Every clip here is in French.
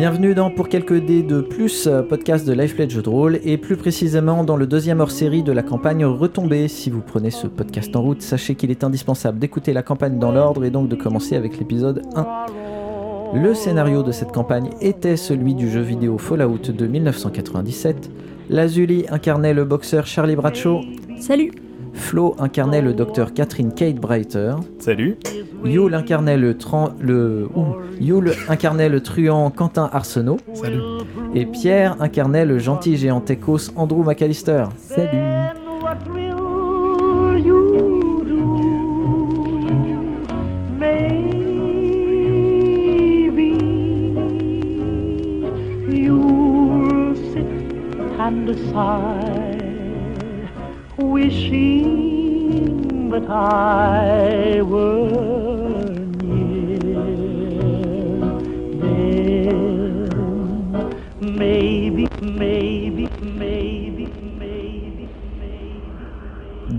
Bienvenue dans Pour quelques dés de plus, euh, podcast de Life de rôle, et plus précisément dans le deuxième hors-série de la campagne Retombée. Si vous prenez ce podcast en route, sachez qu'il est indispensable d'écouter la campagne dans l'ordre et donc de commencer avec l'épisode 1. Le scénario de cette campagne était celui du jeu vidéo Fallout de 1997. Lazuli incarnait le boxeur Charlie Bradshaw. Salut Flo incarnait le docteur Catherine Kate Breiter. Salut. Yule incarnait le, tran- le... ouh. Yule incarnait le truand Quentin Arsenault. Salut. Et Pierre incarnait le gentil géant Tekos Andrew McAllister. Salut what will you do? Maybe you'll sit and sigh, wishing that I were maybe, maybe.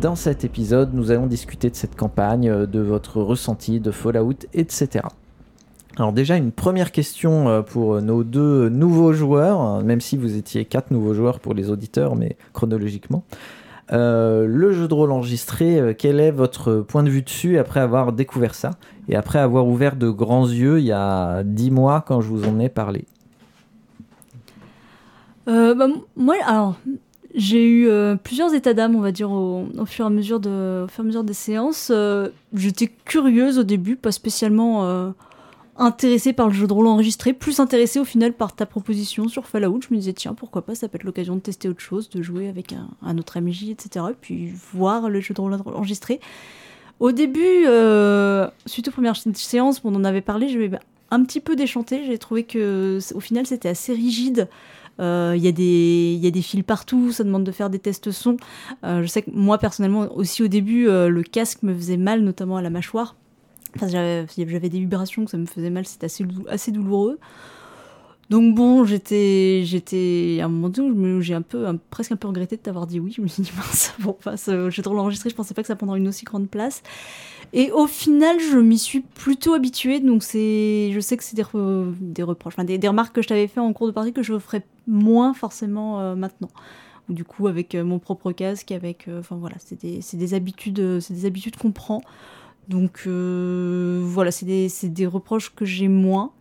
Dans cet épisode, nous allons discuter de cette campagne, euh, de votre ressenti de Fallout, etc. Alors déjà, une première question euh, pour nos deux nouveaux joueurs, hein, même si vous étiez quatre nouveaux joueurs pour les auditeurs, mais chronologiquement. Euh, le jeu de rôle enregistré, euh, quel est votre point de vue dessus après avoir découvert ça et après avoir ouvert de grands yeux il y a dix mois quand je vous en ai parlé? Euh, bah, Moi, j'ai eu plusieurs états d'âme, on va dire, au, fur et à mesure, de, au fur et à mesure des séances. J'étais curieuse au début, pas spécialement intéressée par le jeu de rôle enregistré, plus intéressée au final par ta proposition sur Fallout. Je me disais, tiens, pourquoi pas, ça peut être l'occasion de tester autre chose, de jouer avec un, autre MJ, etc. Et puis voir le jeu de rôle enregistré. Au début, euh, suite aux premières sé- séances, on en avait parlé, je vais un petit peu déchanté. J'ai trouvé que, au final, c'était assez rigide. Euh, Il y, a des- fils partout, ça demande de faire des tests son. Euh, je sais que moi, personnellement, aussi au début, le casque me faisait mal, notamment à la mâchoire. J'avais des vibrations, que ça me faisait mal, c'était assez, assez douloureux. Donc bon, j'étais, j'étais à un moment donné où j'ai un peu, presque un peu regretté de t'avoir dit oui. Je me suis dit mince, bon, bah, ce jeu de rôle enregistré, je pensais pas que ça prendrait une aussi grande place. Et au final, je m'y suis plutôt habituée. Donc je sais que c'est des, re- des reproches, des, remarques que je t'avais fait en cours de partie que je ferai moins forcément euh, maintenant. Ou du coup avec euh, mon propre casque, avec, euh, enfin voilà, c'est des, habitudes, euh, c'est des habitudes qu'on prend. Donc euh, voilà, c'est des, reproches que j'ai moins.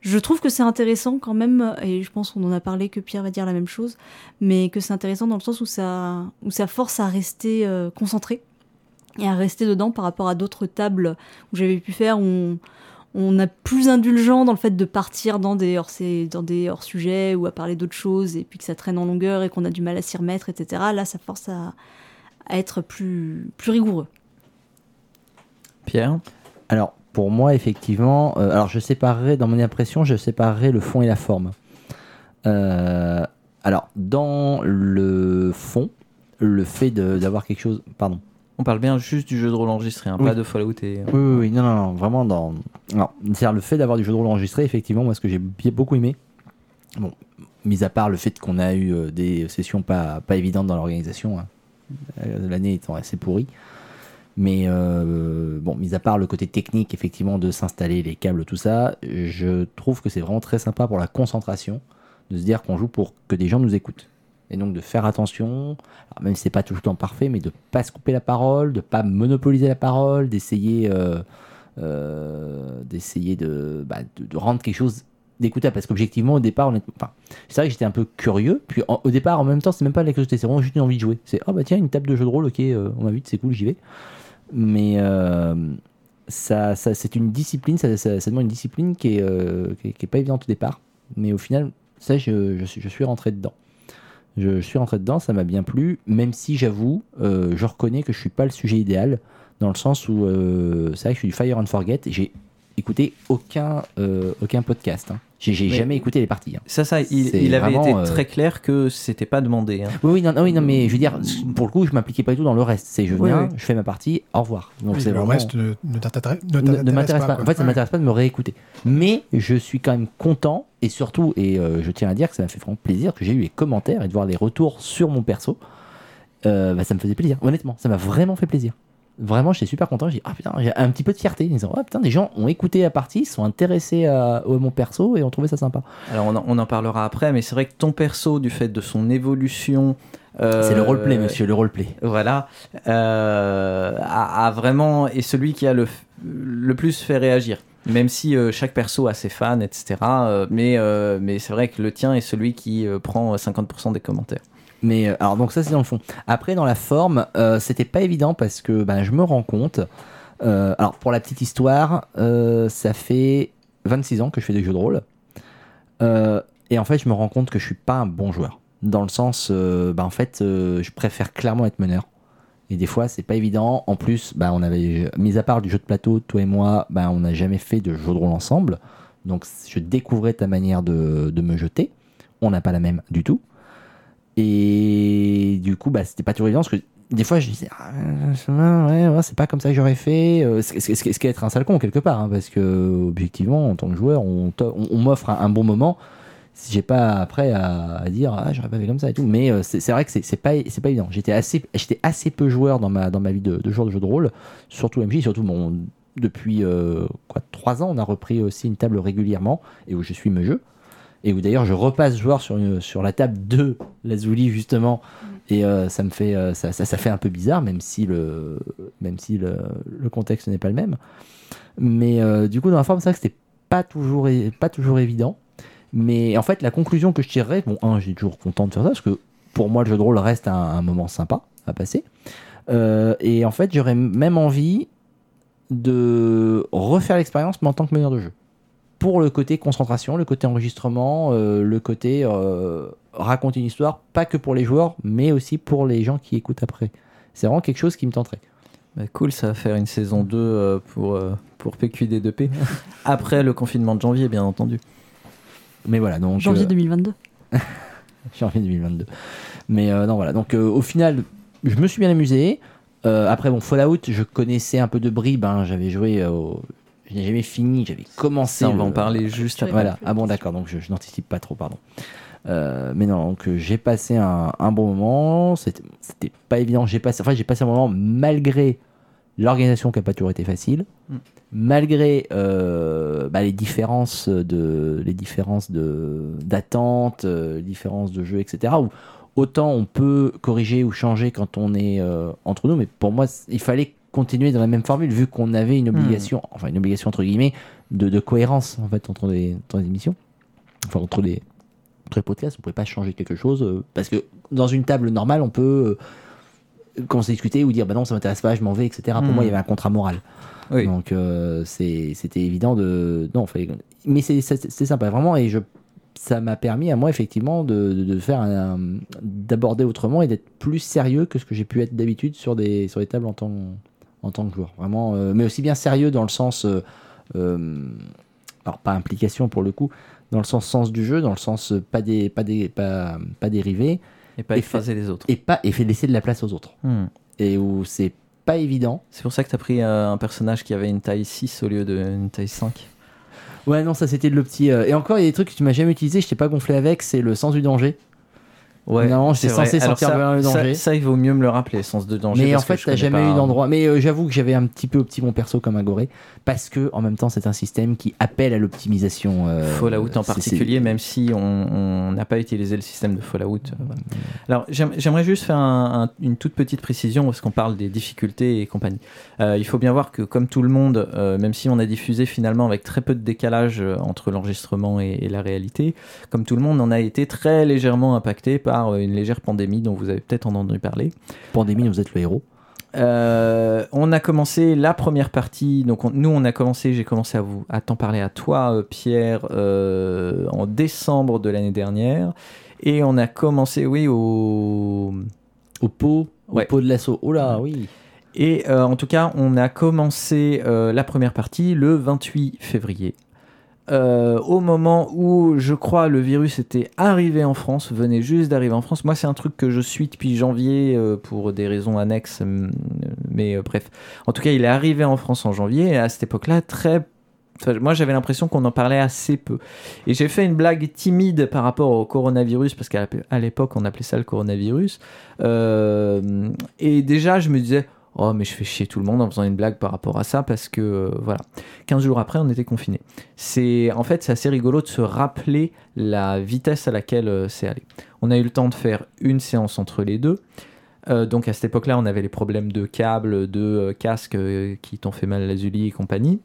Je trouve que c'est intéressant quand même, et je pense qu'on en a parlé, que Pierre va dire la même chose, mais que c'est intéressant dans le sens où ça, ça force à rester euh, concentré et à rester dedans par rapport à d'autres tables où j'avais pu faire, où on, on a plus indulgent dans le fait de partir dans des hors, dans des hors sujets ou à parler d'autres choses et puis que ça traîne en longueur et qu'on a du mal à s'y remettre, etc. Là, ça force à, à être plus, plus rigoureux. Pierre Alors, pour moi, effectivement, euh, alors je séparerai, dans mon impression, je séparerai le fond et la forme. Euh, alors, dans le fond, le fait d'avoir quelque chose. Pardon. On parle bien juste du jeu de rôle enregistré, hein, Oui. pas de Fallout et... Oui, oui, oui, non, non, non, vraiment dans. C'est-à-dire le fait d'avoir du jeu de rôle enregistré, effectivement, moi, ce que j'ai beaucoup aimé. Bon, mis à part le fait qu'on a eu euh, des sessions pas, pas évidentes dans l'organisation, hein, euh, l'année étant assez pourrie. Mais euh, bon, mis à part le côté technique, effectivement, de s'installer les câbles, tout ça, je trouve que c'est vraiment très sympa pour la concentration de se dire qu'on joue pour que des gens nous écoutent. Et donc de faire attention, alors même si c'est pas tout le temps parfait, mais de pas se couper la parole, de pas monopoliser la parole, d'essayer euh, euh, bah, de, rendre quelque chose d'écoutable. Parce qu'objectivement, au départ, enfin, c'est vrai que j'étais un peu curieux. Puis au départ, en même temps, c'est même pas la curiosité, c'est vraiment juste une envie de jouer. C'est oh bah tiens, une table de jeu de rôle, ok, euh, on m'invite, c'est cool, j'y vais. Mais euh, ça, c'est une discipline, ça, demande une discipline euh, qui est, qui est pas évidente au départ. Mais au final, ça, je, je, suis, je suis rentré dedans. Je, suis rentré dedans, ça m'a bien plu, même si j'avoue, euh, je reconnais que je suis pas le sujet idéal, dans le sens où euh, c'est vrai que je suis du Fire and Forget, et j'ai écouté aucun, euh, aucun podcast. hein. J'ai j'ai Mais- jamais écouté les parties. hein. Ça, ça, il, avait vraiment, été euh, très clair que c'était pas demandé. hein. Oui, oui, non, oui, non, mais je veux dire, pour le coup, je m'impliquais pas du tout dans le reste. C'est je viens, oui. je fais ma partie, au revoir. Donc le vraiment. reste ne, ne m'intéresse pas. En fait, ça Ouais. m'intéresse pas de me réécouter. Mais je suis quand même content et surtout, et euh, je tiens à dire que ça m'a fait vraiment plaisir que j'ai eu les commentaires et de voir les retours sur mon perso. Euh, bah, ça me faisait plaisir. Honnêtement, ça m'a vraiment fait plaisir. Vraiment, j'étais super content. J'ai ah putain, j'ai un petit peu de fierté. En disant, ah putain, des gens ont écouté la partie, sont intéressés à, à mon perso et ont trouvé ça sympa. Alors on en, on en parlera après, mais c'est vrai que ton perso, du fait de son évolution, euh, C'est le roleplay, monsieur, le roleplay. Voilà, euh, a, a vraiment est celui qui a le, le plus fait réagir. Même si euh, chaque perso a ses fans, etc. euh, mais mais c'est vrai que le tien est celui qui prend 50% des commentaires. Mais euh, alors donc ça c'est dans le fond. Après dans la forme, euh, c'était pas évident parce que ben, je me rends compte. euh, alors pour la petite histoire, ça fait 26 ans que je fais des jeux de rôle. Et en fait je me rends compte que je suis pas un bon joueur. Dans le sens, ben, en fait je préfère clairement être meneur. Et des fois c'est pas évident. En plus, ben, on avait, mis à part du jeu de plateau, toi et moi, ben, on n'a jamais fait de jeu de rôle ensemble. Donc je découvrais ta manière de, de me jeter. On n'a pas la même du tout. Et du coup, bah, c'était pas toujours évident parce que des fois, je disais, ah, euh, ouais, ouais, c'est pas comme ça que j'aurais fait. Euh, Ce ce- ce- ce qui est être un sale con quelque part, hein, parce que objectivement, en tant que joueur, on, on- m'offre un, bon moment. Si j'ai pas après à, dire, ah, j'aurais pas fait comme ça et tout. Mais euh, c'est c'est vrai que c'est c'est pas, c'est pas évident. J'étais assez, assez peu joueur dans ma, dans ma vie de, de joueur de jeu de rôle, surtout MJ, surtout bon, depuis euh, quoi, trois ans, on a repris aussi une table régulièrement et où je suis me jeu et où d'ailleurs je repasse joueur sur, une- sur la table de Lazuli justement. Et euh, ça me fait euh, ça, ça, ça fait un peu bizarre même si le même si le, le contexte n'est pas le même. Mais euh, du coup dans la forme c'est vrai que c'était pas toujours pas toujours évident. Mais en fait la conclusion que je tirerais bon un j'ai toujours content de faire ça parce que pour moi le jeu de rôle reste un, un moment sympa à passer. Et en fait j'aurais même envie de refaire l'expérience mais en tant que meneur de jeu pour le côté concentration, le côté enregistrement, euh, le côté euh, raconter une histoire, pas que pour les joueurs, mais aussi pour les gens qui écoutent après. C'est vraiment quelque chose qui me tenterait. Bah, cool, ça va faire une saison 2 euh, pour, euh, pour PQD2P. Après le confinement de janvier, bien entendu. Mais voilà, donc. Janvier euh, 2022. janvier 2022. Mais euh, non, voilà. Donc euh, au final, je me suis bien amusé. Euh, après, bon, Fallout, je connaissais un peu de bribes. hein. J'avais joué. euh, au- Je n'ai jamais fini. J'avais commencé. Ça, on va le- en parler juste après. vas- Voilà. Ah bon, d'accord. Donc je, je n'anticipe pas trop, pardon. Euh, mais non, donc euh, j'ai passé un, un bon moment. C'était pas évident. J'ai passé, enfin, j'ai passé un moment malgré l'organisation qui n'a pas toujours été facile, Mm. malgré euh, bah, les différences de les différences de d'attente, les différences de jeu, etc. Où autant on peut corriger ou changer quand on est euh, entre nous, mais pour moi, il fallait continuer dans la même formule vu qu'on avait une obligation, enfin une obligation entre guillemets, de, de cohérence en fait entre les, entre les émissions, enfin entre les, entre les podcasts, on pouvait pas changer quelque chose euh, parce que dans une table normale, on peut euh, commencer à discuter ou dire bah non ça m'intéresse pas, je m'en vais, etc. Pour Hmm. moi, il y avait un contrat moral. Oui. Donc euh, c'était évident de non, fallait... mais c'est sympa vraiment et je ça m'a permis à moi effectivement de, de, de faire d'aborder autrement et d'être plus sérieux que ce que j'ai pu être d'habitude sur des sur des tables en tant en tant que joueur vraiment euh, mais aussi bien sérieux dans le sens euh, euh, alors pas implication pour le coup dans le sens sens du jeu dans le sens pas des pas des pas, pas dérivé Et pas écraser les autres. et pas et fait laisser de la place aux autres Hmm. et où c'est pas évident C'est pour ça que tu as pris euh, un personnage qui avait une taille 6 au lieu d'une taille 5. Ouais, non, ça c'était le petit. euh, Et encore, il y a des trucs que tu m'as jamais utilisé, je t'ai pas gonflé avec, c'est le sens du danger. Normalement, j'étais c'est vrai. censé sentir ça, bien le danger. Ça, il vaut mieux me le rappeler, sens de danger. mais en parce fait, t'as jamais pas- eu d'endroit. Mais euh, j'avoue que j'avais un petit peu opti mon perso comme Agoré, parce que en même temps, c'est un système qui appelle à l'optimisation. euh, Fallout en particulier, même si on n'a pas utilisé le système de Fallout. Alors, j'aime- j'aimerais juste faire un- un- une toute petite précision parce qu'on parle des difficultés et compagnie. Euh, il faut bien voir que, comme tout le monde, même si on a diffusé finalement avec très peu de décalage entre l'enregistrement et, et la réalité, comme tout le monde, on a été très légèrement impacté par euh, une légère pandémie dont vous avez peut-être entendu parler. Pandémie, vous êtes le héros. Euh, on a commencé la première partie, donc on- nous on a commencé, j'ai commencé à vous à t'en parler à toi, euh, Pierre, euh, en décembre de l'année dernière, et on a commencé, oui, au Au pot, au pot de l'assaut. Oh là, oui. et euh, en tout cas, on a commencé la première partie le 28 février. Euh, au moment où je crois le virus était arrivé en France, venait juste d'arriver en France. Moi, c'est un truc que je suis depuis janvier euh, pour des raisons annexes, hum, mais euh, bref. En tout cas, il est arrivé en France en janvier et à cette époque-là, très. moi, j'avais l'impression qu'on en parlait assez peu. Et j'ai fait une blague timide par rapport au coronavirus, parce qu'à l'époque, on appelait ça le coronavirus. Et déjà, je me disais, Oh, mais je fais chier tout le monde en faisant une blague par rapport à ça parce que euh, voilà. 15 jours après, on était confinés. C'est en fait c'est assez rigolo de se rappeler la vitesse à laquelle euh, c'est allé. On a eu le temps de faire une séance entre les deux. Euh, donc à cette époque-là, on avait les problèmes de câbles, de casques qui t'ont fait mal à l'azuli et compagnie.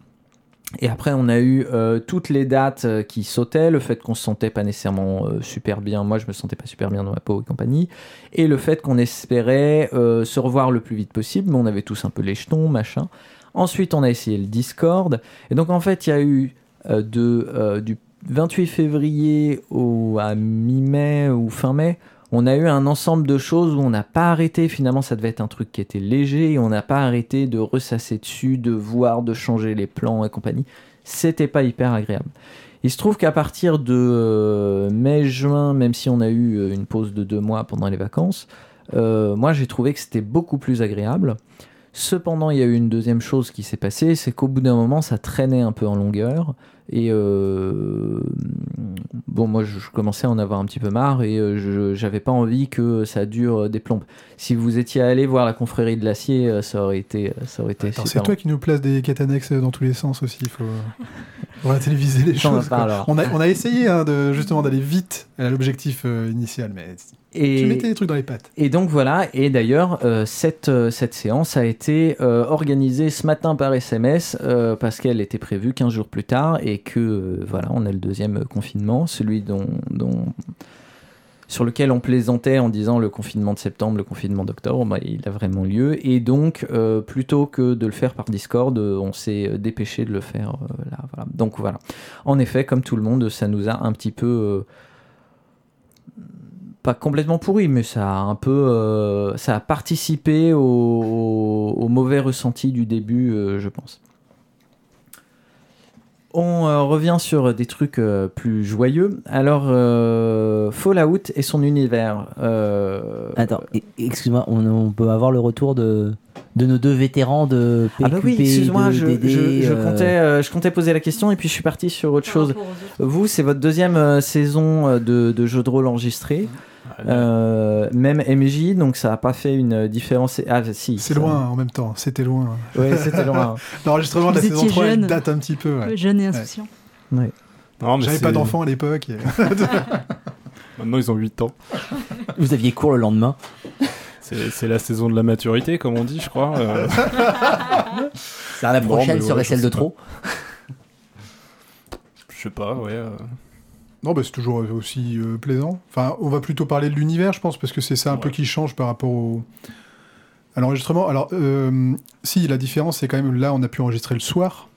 Et après, on a eu euh, toutes les dates euh, qui sautaient, le fait qu'on se sentait pas nécessairement euh, super bien, moi je me sentais pas super bien dans ma peau et compagnie, et le fait qu'on espérait se revoir le plus vite possible, mais on avait tous un peu les jetons, machin. Ensuite, on a essayé le Discord, et donc en fait, il y a eu du 28 février au, à mi-mai ou fin mai, on a eu un ensemble de choses où on n'a pas arrêté. Finalement, ça devait être un truc qui était léger et on n'a pas arrêté de ressasser dessus, de voir, de changer les plans et compagnie. C'était pas hyper agréable. Il se trouve qu'à partir de euh, mai-juin, même si on a eu euh, une pause de deux mois pendant les vacances, euh, moi j'ai trouvé que c'était beaucoup plus agréable. Cependant, il y a eu une deuxième chose qui s'est passée, c'est qu'au bout d'un moment, ça traînait un peu en longueur. Et euh, bon, moi, je, je commençais à en avoir un petit peu marre et euh, je j'avais pas envie que ça dure euh, des plombes. Si vous étiez allé voir la confrérie de l'acier, euh, ça aurait été, ça aurait été c'est toi qui nous place des quêtes annexes dans tous les sens aussi. Il faut, on va téléviser les choses. On, a, on a essayé hein, de, justement d'aller vite à l'objectif euh, initial, mais Et, tu mettais des trucs dans les pattes. Et donc voilà, et d'ailleurs, euh, cette, euh, cette séance a été euh, organisée ce matin par SMS parce qu'elle était prévue 15 jours plus tard et que voilà, on a le deuxième confinement, celui dont, dont- sur lequel on plaisantait en disant le confinement de septembre, le confinement d'octobre, bah, il a vraiment lieu. Et donc, euh, plutôt que de le faire par Discord, euh, on s'est dépêché de le faire euh, là. Donc voilà. En effet, comme tout le monde, ça nous a un petit peu euh, pas complètement pourri, mais ça a un peu, euh, ça a participé au, au- au mauvais ressenti du début, euh, je pense. On euh, revient sur des trucs euh, plus joyeux. Alors, euh, Fallout et son univers. euh, Attends, excuse-moi, on, on peut avoir le retour de, de nos deux vétérans de PQP, Ah bah oui, excuse-moi, je, DD, je- je euh, comptais, euh, je comptais poser la question et puis je suis parti sur autre chose. Vous, c'est votre deuxième euh, saison euh, de, de jeu de rôle enregistré. Euh, même MJ, donc ça n'a pas fait une différence. Ah, si. C'est ça- loin en même temps, c'était loin. Ouais, c'était loin. L'enregistrement de la saison étiez 3 il jeune. date un petit peu. ouais. Jeune et insouciant. Non, mais J'avais pas d'enfant à l'époque. et- Maintenant, ils ont 8 ans. Vous aviez cours le lendemain? C'est la saison de la maturité, comme on dit, je crois. Euh, Ça, la prochaine serait ouais, celle de trop. je sais pas, ouais. euh, Non, bah, c'est toujours aussi euh, plaisant. Enfin, on va plutôt parler de l'univers, je pense, parce que c'est ça un peu qui change par rapport au... à l'enregistrement. Alors, euh, si, la différence, c'est quand même là, on a pu enregistrer le soir.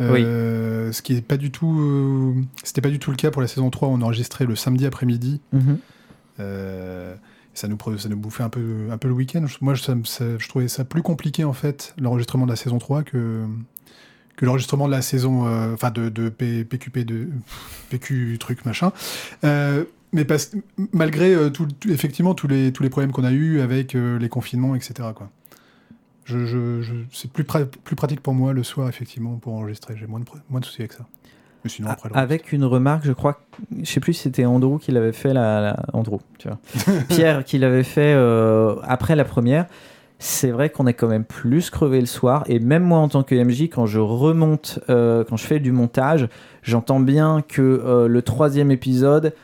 Euh, Ce qui est pas du tout... C'était pas du tout le cas pour la saison 3, on enregistrait le samedi après-midi. Mhm. Ça nous, ça nous bouffait un peu, un peu le week-end. Moi, ça- je trouvais ça plus compliqué, en fait, l'enregistrement de la saison 3 que, que l'enregistrement de la saison, euh, enfin, de, de P- PQP, de PQ truc, machin. Euh, mais parce, malgré, euh, tout, effectivement, tous les, tous les problèmes qu'on a eu avec euh, les confinements, etc., quoi. Je, je, je- c'est plus, pra- plus pratique pour moi le soir, effectivement, pour enregistrer. J'ai moins de, moins de soucis avec ça. Mais sinon, après, le Avec une remarque, je crois, je sais plus si c'était Andrew qui l'avait fait, la, la- Andrew, tu vois. Pierre qui l'avait fait euh, après la première. C'est vrai qu'on est quand même plus crevé le soir, et même moi en tant que MJ, quand je remonte, euh, quand je fais du montage, j'entends bien que euh, le troisième épisode,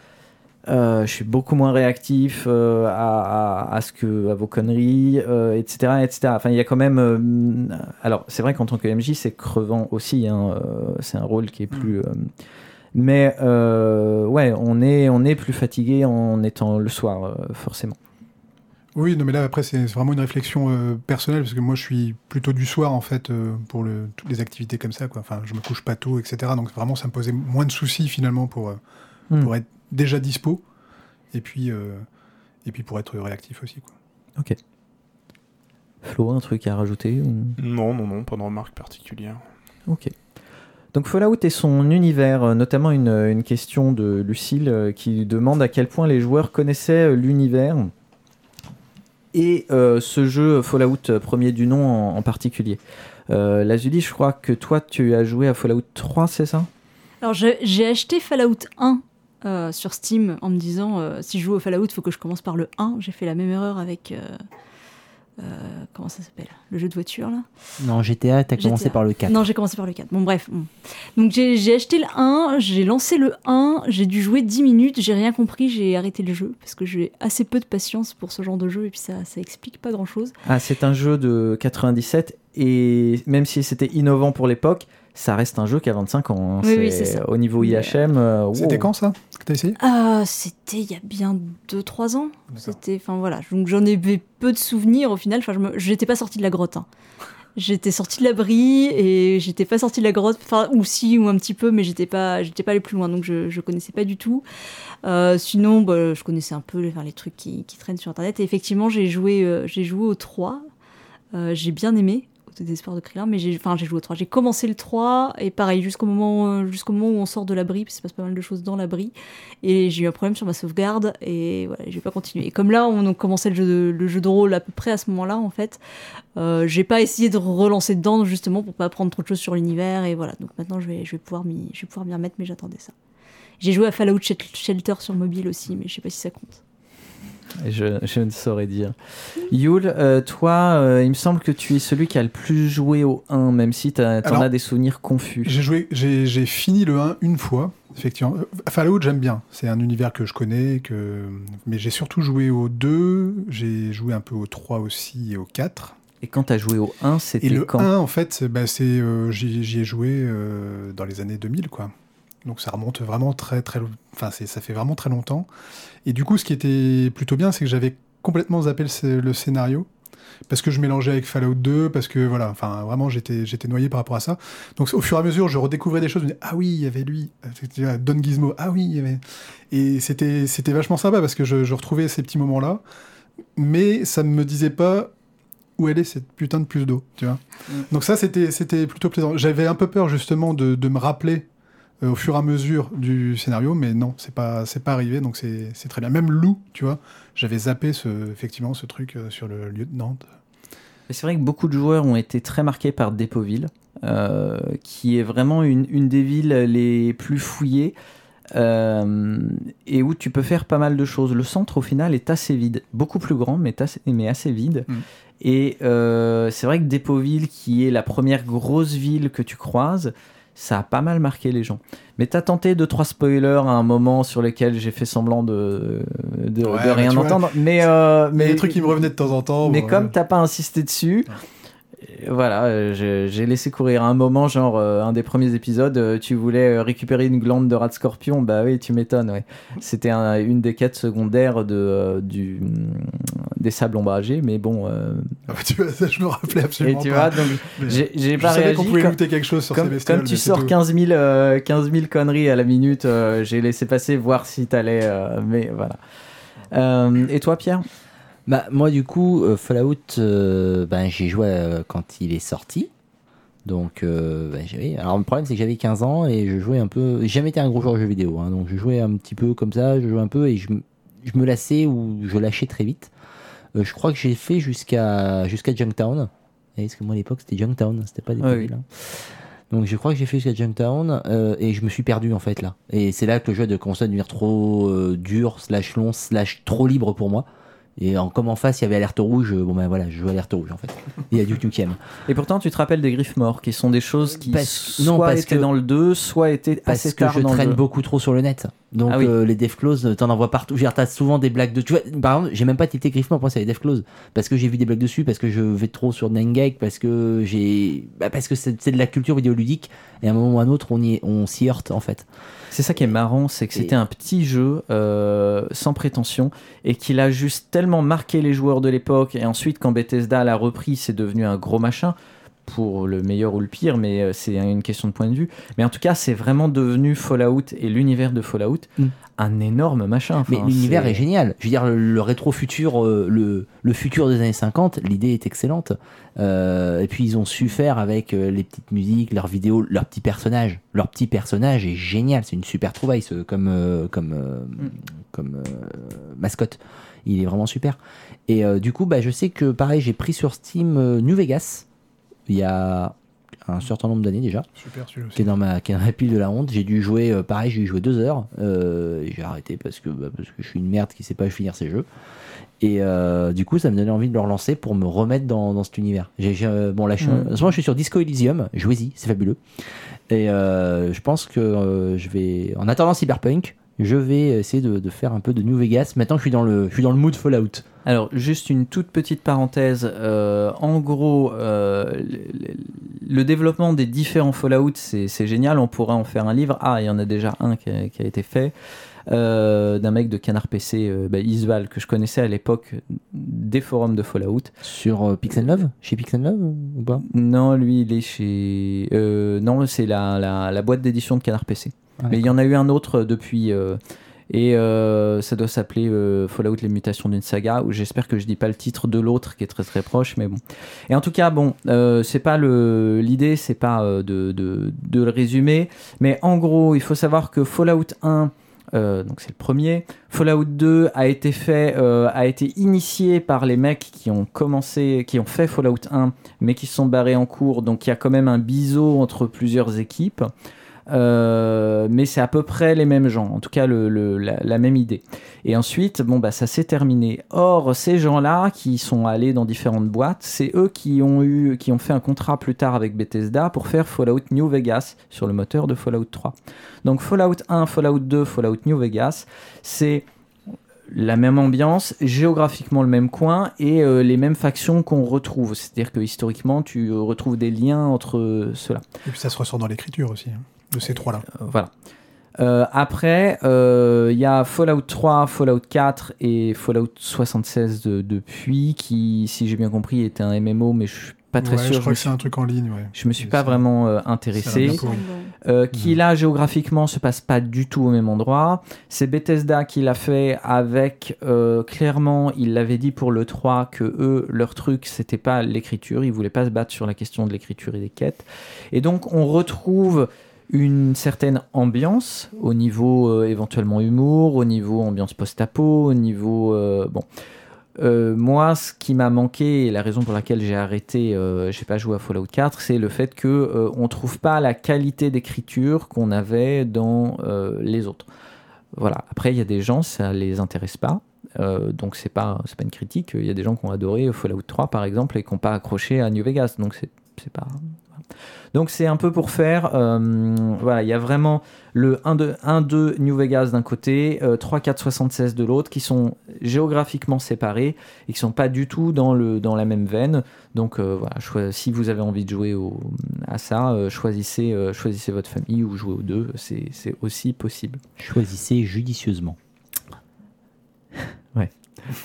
euh, je suis beaucoup moins réactif à, à- à ce que à vos conneries, etc., etc. Enfin, il y a quand même. alors, c'est vrai qu'en tant que MJ, c'est crevant aussi. hein, c'est un rôle qui est plus. euh, mais ouais, on est on est plus fatigué en étant le soir, forcément. Oui, non, mais là, après, c'est vraiment une réflexion euh, personnelle, parce que moi, je suis plutôt du soir, en fait, euh, pour le, toutes les activités comme ça, quoi. Enfin, je me couche pas tôt, etc. Donc, vraiment, ça me posait moins de soucis, finalement, pour, euh, Hmm. pour être déjà dispo, et puis, euh, et puis pour être réactif aussi, quoi. Flo, un truc à rajouter ou... Non, non, non, pas de remarque particulière. Ok. Donc Fallout et son univers, notamment une, une question de Lucille qui demande à quel point les joueurs connaissaient euh, l'univers et euh, ce jeu Fallout euh, premier du nom en, particulier. Euh, Lazuli, je crois que toi tu as joué à Fallout 3, c'est ça? Alors j'ai acheté Fallout 1 euh, sur Steam en me disant si je joue au Fallout, faut que je commence par le 1. J'ai fait la même erreur avec, euh, comment ça s'appelle? Le jeu de voiture là? Non, GTA, t'as commencé par le 4. Non, j'ai commencé par le 4. Bon, bref. bon. Donc, j'ai j'ai acheté le 1, j'ai lancé le 1, j'ai dû jouer 10 minutes, j'ai rien compris, j'ai arrêté le jeu parce que j'ai assez peu de patience pour ce genre de jeu et puis ça, ça explique pas grand chose. Ah, c'est un jeu de 97 et même si c'était innovant pour l'époque, ça reste un jeu qui a 25 ans. hein. Oui, oui, c'est ça. Au niveau IHM, euh, wow. C'était quand ça que t'as essayé? Ah, c'était il y a bien 2-3 ans. C'était, enfin voilà, donc j'en ai peu de souvenirs au final. Enfin, me- j'étais pas sortie de la grotte. hein. J'étais sortie de l'abri et j'étais pas sortie de la grotte, enfin ou si ou un petit peu, mais j'étais pas, j'étais pas allée plus loin, donc je, je connaissais pas du tout. Euh, sinon, bah, je connaissais un peu les, enfin, les trucs qui, qui traînent sur internet. Et effectivement, j'ai joué, euh, j'ai joué au 3. Euh, j'ai bien aimé au désespoir de Krillin, mais j'ai, enfin j'ai joué au 3. J'ai commencé le 3 et pareil jusqu'au moment, jusqu'au moment où on sort de l'abri, parce qu'il se passe pas mal de choses dans l'abri. Et j'ai eu un problème sur ma sauvegarde et voilà, j'ai pas continué. Et comme là, on a commencé le jeu, de, rôle à peu près à ce moment-là, en fait, euh, j'ai pas essayé de relancer dedans justement pour pas apprendre trop de choses sur l'univers. Et voilà, donc maintenant je vais, je vais pouvoir m'y, remettre, mais j'attendais ça. J'ai joué à Fallout Shel- Shelter sur mobile aussi, mais je sais pas si ça compte. Je, je ne saurais dire. Yul, euh, toi, euh, il me semble que tu es celui qui a le plus joué au 1, même si t'en Alors, as des souvenirs confus. J'ai joué, j'ai fini le 1 une fois, effectivement. Fallout, j'aime bien. C'est un univers que je connais, que... mais j'ai surtout joué au 2, j'ai joué un peu au 3 aussi et au 4. Et quand t'as joué au 1, Et c'était le quand? 1, en fait, bah, c'est, euh, j'y ai joué dans les années 2000, quoi. Donc ça remonte vraiment très, très, enfin ça fait vraiment très longtemps. Et du coup, ce qui était plutôt bien, c'est que j'avais complètement zappé le, sc- le scénario parce que je mélangeais avec Fallout 2, parce que voilà, enfin vraiment j'étais j'étais noyé par rapport à ça. Donc au fur et à mesure, je redécouvrais des choses. Je me disais, ah oui, il y avait lui, Don Gizmo. Ah oui, il y avait. Et c'était c'était vachement sympa parce que je, je retrouvais ces petits moments-là, mais ça ne me disait pas où elle est cette putain de plus d'eau, tu vois. Donc ça, c'était c'était plutôt plaisant. J'avais un peu peur justement de, de me rappeler euh, au fur et à mesure du scénario, mais non, c'est pas c'est pas arrivé, donc c'est très bien. Même Lou, tu vois, j'avais zappé ce effectivement ce truc euh, sur le lieutenant. Et C'est vrai que beaucoup de joueurs ont été très marqués par Dépoville, euh, qui est vraiment une, une des villes les plus fouillées euh, et où tu peux faire pas mal de choses. Le centre, au final, est assez vide, beaucoup plus grand, mais assez, mais assez vide. Mm. Et euh, c'est vrai que Dépoville, qui est la première grosse ville que tu croises, ça a pas mal marqué les gens. Mais t'as tenté deux trois spoilers à un moment sur lesquels j'ai fait semblant de, de, Ouais, de rien vois, entendre. Mais, euh, Mais les trucs qui me revenaient de temps en temps. mais bon, comme ouais. t'as pas insisté dessus, voilà, euh, j'ai laissé courir un moment, genre euh, un des premiers épisodes, euh, tu voulais récupérer une glande de rat de scorpion, bah oui, tu m'étonnes, ouais. C'était un- une des quêtes secondaires de, euh, du, des sables ombragés, mais bon, euh, Ah bah, tu vois, ça, je me rappelais et absolument tu pas. vois, donc Mais j'ai pas savais réagi. pouvait comme- quelque chose sur ces comme, bestioles. comme tu sors tout. 15 000, euh, 15 000 conneries à la minute, j'ai laissé passer voir si t'allais, mais voilà. Et toi, Pierre? Bah, moi, du coup, euh, Fallout, euh, ben, j'ai joué euh, quand il est sorti. Donc, ben, j'avais- alors le problème, c'est que j'avais 15 ans et je jouais un peu. J'ai jamais été un gros joueur de jeux vidéo. hein, donc, je jouais un petit peu comme ça, je jouais un peu et je, je me lassais ou je lâchais très vite. Je crois que j'ai fait jusqu'à jusqu'à Junktown. Et Parce que moi, à l'époque, c'était Junktown, c'était pas des oui. villes, hein. Donc, je crois que j'ai fait jusqu'à Junktown euh, et je me suis perdu en fait là. Et c'est là que le jeu commencé à devenir trop euh, dur, slash long, slash trop libre pour moi. Et en, comme en face, il y avait alerte rouge, bon ben voilà, je joue alerte rouge en fait. Il y a du Nukem. Et pourtant, tu te rappelles des griffes morts, qui sont des choses qui Parce- soit non, parce étaient que- dans le 2, soit étaient assez Parce que tard je dans traîne beaucoup trop sur le net. Donc Ah oui. euh, les devclose, t'en envoies partout. T'as souvent des blagues de. Tu vois, par exemple, j'ai même pas tilté griffement pour ça, les devclose. Parce que j'ai vu des blagues dessus, parce que je vais trop sur Nengag, parce que j'ai. bah, parce que c'est de la culture vidéoludique. Et à un moment ou à un autre, on y est- on s'y heurte en fait. C'est ça qui est marrant, c'est que Et- c'était un petit jeu euh, sans prétention et qu'il a juste tellement marqué les joueurs de l'époque. Et ensuite, quand Bethesda l'a repris, c'est devenu un gros machin pour le meilleur ou le pire, mais euh, c'est une question de point de vue. Mais en tout cas, c'est vraiment devenu Fallout et l'univers de Fallout Mm. un énorme machin. Mais l'univers est génial. Je veux dire, le, le rétro-futur, euh, le, le futur des années 50, l'idée est excellente. Euh, et puis ils ont su faire avec les petites musiques, leurs vidéos, leurs petits personnages. Leur petit personnage est génial. C'est une super trouvaille ce- comme, euh, comme, euh, comme mascotte. Il est vraiment super. Et du coup, bah, je sais que pareil, j'ai pris sur Steam New Vegas il y a un certain nombre d'années déjà, Super celui-là qui est dans ma, qui est dans la pile de la honte. J'ai dû jouer, euh, pareil, j'ai dû jouer deux heures. euh, et j'ai arrêté parce que, bah, parce que je suis une merde qui sait pas finir ses jeux. Et euh, du coup, ça me donnait envie de le relancer pour me remettre dans, dans cet univers. J'ai, j'ai, euh, bon, là, je suis, Mm. en ce moment, je suis sur Disco Elysium. Jouez-y, c'est fabuleux. Et euh, je pense que euh, je vais, en attendant Cyberpunk, je vais essayer de, de faire un peu de New Vegas. Maintenant, je suis dans le, je suis dans le mood Fallout. Alors, juste une toute petite parenthèse. euh, en gros, euh, le, le développement des différents Fallout, c'est génial. On pourrait en faire un livre. Ah, il y en a déjà un qui a, qui a été fait. euh, d'un mec de Canard PC, bah, Isval, que je connaissais à l'époque des forums de Fallout. Sur Pixel Love? Chez Pixel Love ou pas? Non, lui, il est chez. non, c'est la, la, la boîte d'édition de Canard PC. Ah, Mais il y en a eu un autre depuis. Et euh, ça doit s'appeler euh, Fallout les mutations d'une saga, où j'espère que je dis pas le titre de l'autre qui est très très proche, mais bon. Et en tout cas, bon, euh, c'est pas l'idée, c'est pas de, le résumer, mais en gros, il faut savoir que Fallout 1, euh, donc c'est le premier, Fallout 2 a été fait, a été initié par les mecs qui ont commencé, qui ont fait Fallout 1, mais qui se sont barrés en cours, donc il y a quand même un biseau entre plusieurs équipes. Euh, mais c'est à peu près les mêmes gens, en tout cas la, même idée. Et ensuite, bon bah ça s'est terminé. Or, ces gens-là qui sont allés dans différentes boîtes, c'est eux qui ont eu, qui ont fait un contrat plus tard avec Bethesda pour faire Fallout New Vegas sur le moteur de Fallout 3. Donc Fallout 1, Fallout 2, Fallout New Vegas, c'est la même ambiance, géographiquement le même coin et euh, les mêmes factions qu'on retrouve. C'est-à-dire que historiquement, tu retrouves des liens entre euh, ceux-là. Et puis ça se ressort dans l'écriture aussi, hein, de ces trois-là. Euh, voilà. Euh, après, euh, il y a Fallout 3, Fallout 4 et Fallout 76 de- depuis, qui, si j'ai bien compris, était un MMO, mais je suis pas très Ouais, sûr. Je crois que c'est un truc en ligne, ouais. je me suis Et pas vraiment euh, intéressé. Euh, qui là géographiquement se passe pas du tout au même endroit. C'est Bethesda qui l'a fait avec euh, clairement, ils l'avaient dit pour le 3 que eux leur truc c'était pas l'écriture, ils voulaient pas se battre sur la question de l'écriture et des quêtes. Et donc on retrouve une certaine ambiance au niveau euh, éventuellement humour, au niveau ambiance post-apo, au niveau euh, bon. Euh, moi, ce qui m'a manqué et la raison pour laquelle j'ai arrêté, j'ai pas joué à Fallout 4, c'est le fait que on trouve pas la qualité d'écriture qu'on avait dans les autres. Voilà. Après, il y a des gens, ça les intéresse pas. Donc c'est pas c'est pas une critique. Il y a des gens qui ont adoré Fallout 3 par exemple et qui n'ont pas accroché à New Vegas. Donc c'est pas. Donc c'est un peu pour faire. euh, il y a vraiment le 1, 2, 1, 2 New Vegas d'un côté, euh, 3, 4, 76 de l'autre, qui sont géographiquement séparés et qui sont pas du tout dans, la même veine. Donc euh, voilà, si vous avez envie de jouer à ça, euh, choisissez, euh, choisissez votre famille ou jouez aux deux, c'est aussi possible. Choisissez judicieusement.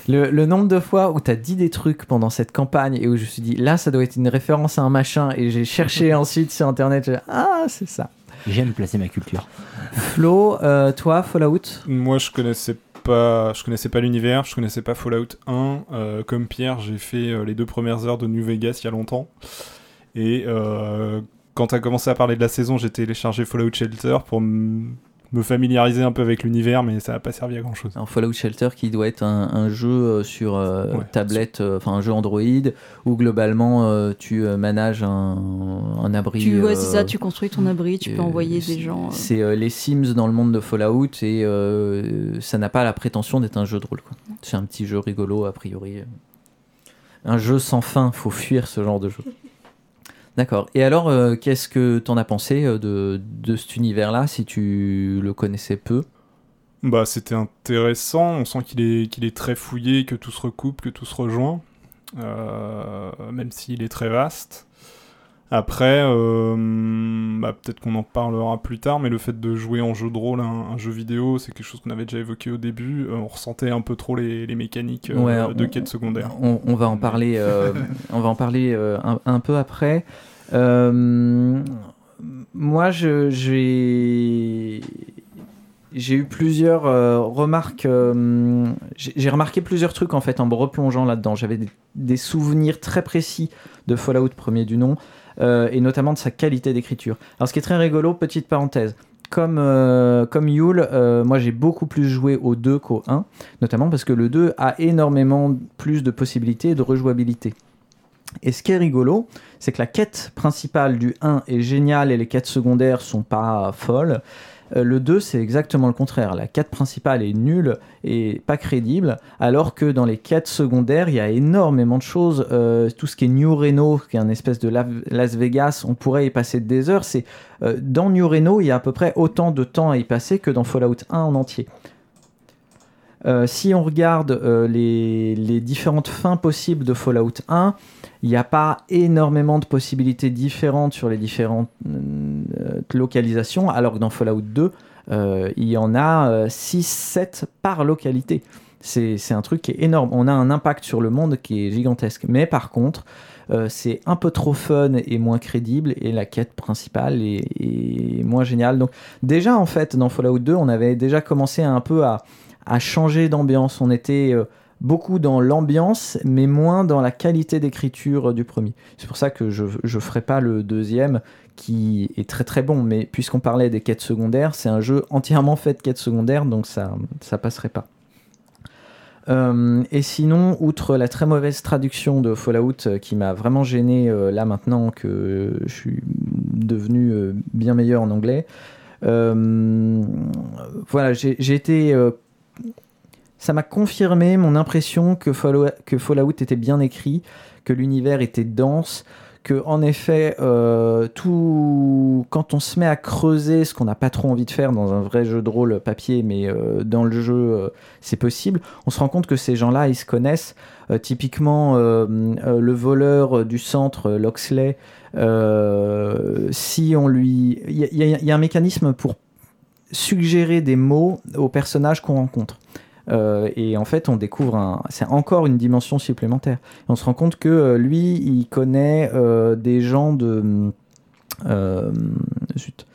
Le, le nombre de fois où tu as dit des trucs pendant cette campagne et où je me suis dit là ça doit être une référence à un machin et j'ai cherché ensuite sur internet, j'ai dit, ah c'est ça. J'aime placer ma culture. Flo, euh, toi Fallout? Moi, je connaissais pas, je connaissais pas l'univers, je connaissais pas Fallout 1. Euh, comme Pierre, j'ai fait euh, les deux premières heures de New Vegas il y a longtemps. Et euh, quand t'as commencé à parler de la saison, j'ai téléchargé Fallout Shelter pour m- me familiariser un peu avec l'univers, mais ça n'a pas servi à grand chose. Alors, Fallout Shelter qui doit être un, un jeu euh, sur euh, Ouais, tablette, euh, enfin un jeu Android où globalement euh, tu euh, manages un, un abri. Tu, ouais, euh, c'est ça, tu construis ton abri, tu peux envoyer des gens. euh. C'est euh, les Sims dans le monde de Fallout et euh, ça n'a pas la prétention d'être un jeu de rôle. quoi. C'est un petit jeu rigolo a priori. Un jeu sans fin, faut fuir ce genre de jeu. D'accord. Et alors, euh, qu'est-ce que t'en as pensé euh, de, de cet univers-là, si tu le connaissais peu? Bah, c'était intéressant. On sent qu'il est, est très fouillé, que tout se recoupe, que tout se rejoint, euh, même s'il est très vaste. Après, euh, bah, peut-être qu'on en parlera plus tard, mais le fait de jouer en jeu de rôle, un, un jeu vidéo, c'est quelque chose qu'on avait déjà évoqué au début. Euh, on ressentait un peu trop les, les mécaniques euh, Ouais, de on- quête secondaire. On, on va en parler, on va en parler un, un peu après. Moi, j'ai j'ai eu plusieurs euh, remarques. euh, j'ai j'ai remarqué plusieurs trucs en fait en me replongeant là-dedans. J'avais des, des souvenirs très précis de Fallout premier du nom euh, et notamment de sa qualité d'écriture. Alors, ce qui est très rigolo, petite parenthèse. Comme, euh, Yule, euh, moi j'ai beaucoup plus joué au 2 qu'au 1, notamment parce que le 2 a énormément plus de possibilités de rejouabilité. Et ce qui est rigolo, c'est que la quête principale du 1 est géniale et les quêtes secondaires sont pas folles. Euh, le 2, c'est exactement le contraire. La quête principale est nulle et pas crédible, alors que dans les quêtes secondaires, il y a énormément de choses. Euh, tout ce qui est New Reno, qui est un espèce de La- Las Vegas, on pourrait y passer des heures. Euh, dans New Reno, il y a à peu près autant de temps à y passer que dans Fallout 1 en entier. Si on regarde les différentes fins possibles de Fallout 1, il n'y a pas énormément de possibilités différentes sur les différentes euh, localisations, alors que dans Fallout 2, euh, il y en a 6-7 par localité. C'est un truc qui est énorme. On a un impact sur le monde qui est gigantesque. Mais par contre, euh, c'est un peu trop fun et moins crédible, et la quête principale est, moins géniale. Donc déjà, en fait, dans Fallout 2, on avait déjà commencé un peu à, changer d'ambiance. On était euh, beaucoup dans l'ambiance, mais moins dans la qualité d'écriture euh, du premier. C'est pour ça que je ne ferai pas le deuxième, qui est très très bon. Mais puisqu'on parlait des quêtes secondaires, c'est un jeu entièrement fait de quêtes secondaires, donc ça ça passerait pas. Euh, et sinon, outre la très mauvaise traduction de Fallout euh, qui m'a vraiment gêné là maintenant que je suis devenu bien meilleur en anglais, voilà, j'ai été ça m'a confirmé mon impression que Fallout, était bien écrit, que l'univers était dense, que en effet, euh, tout quand on se met à creuser, ce qu'on n'a pas trop envie de faire dans un vrai jeu de rôle papier, mais euh, dans le jeu, euh, c'est possible. On se rend compte que ces gens-là, ils se connaissent. Typiquement, le voleur du centre, Loxley, si on lui, il y a un mécanisme pour suggérer des mots aux personnages qu'on rencontre. Euh, et en fait, on découvre un, c'est encore une dimension supplémentaire. On se rend compte que euh, lui, il connaît euh, des gens de, zut,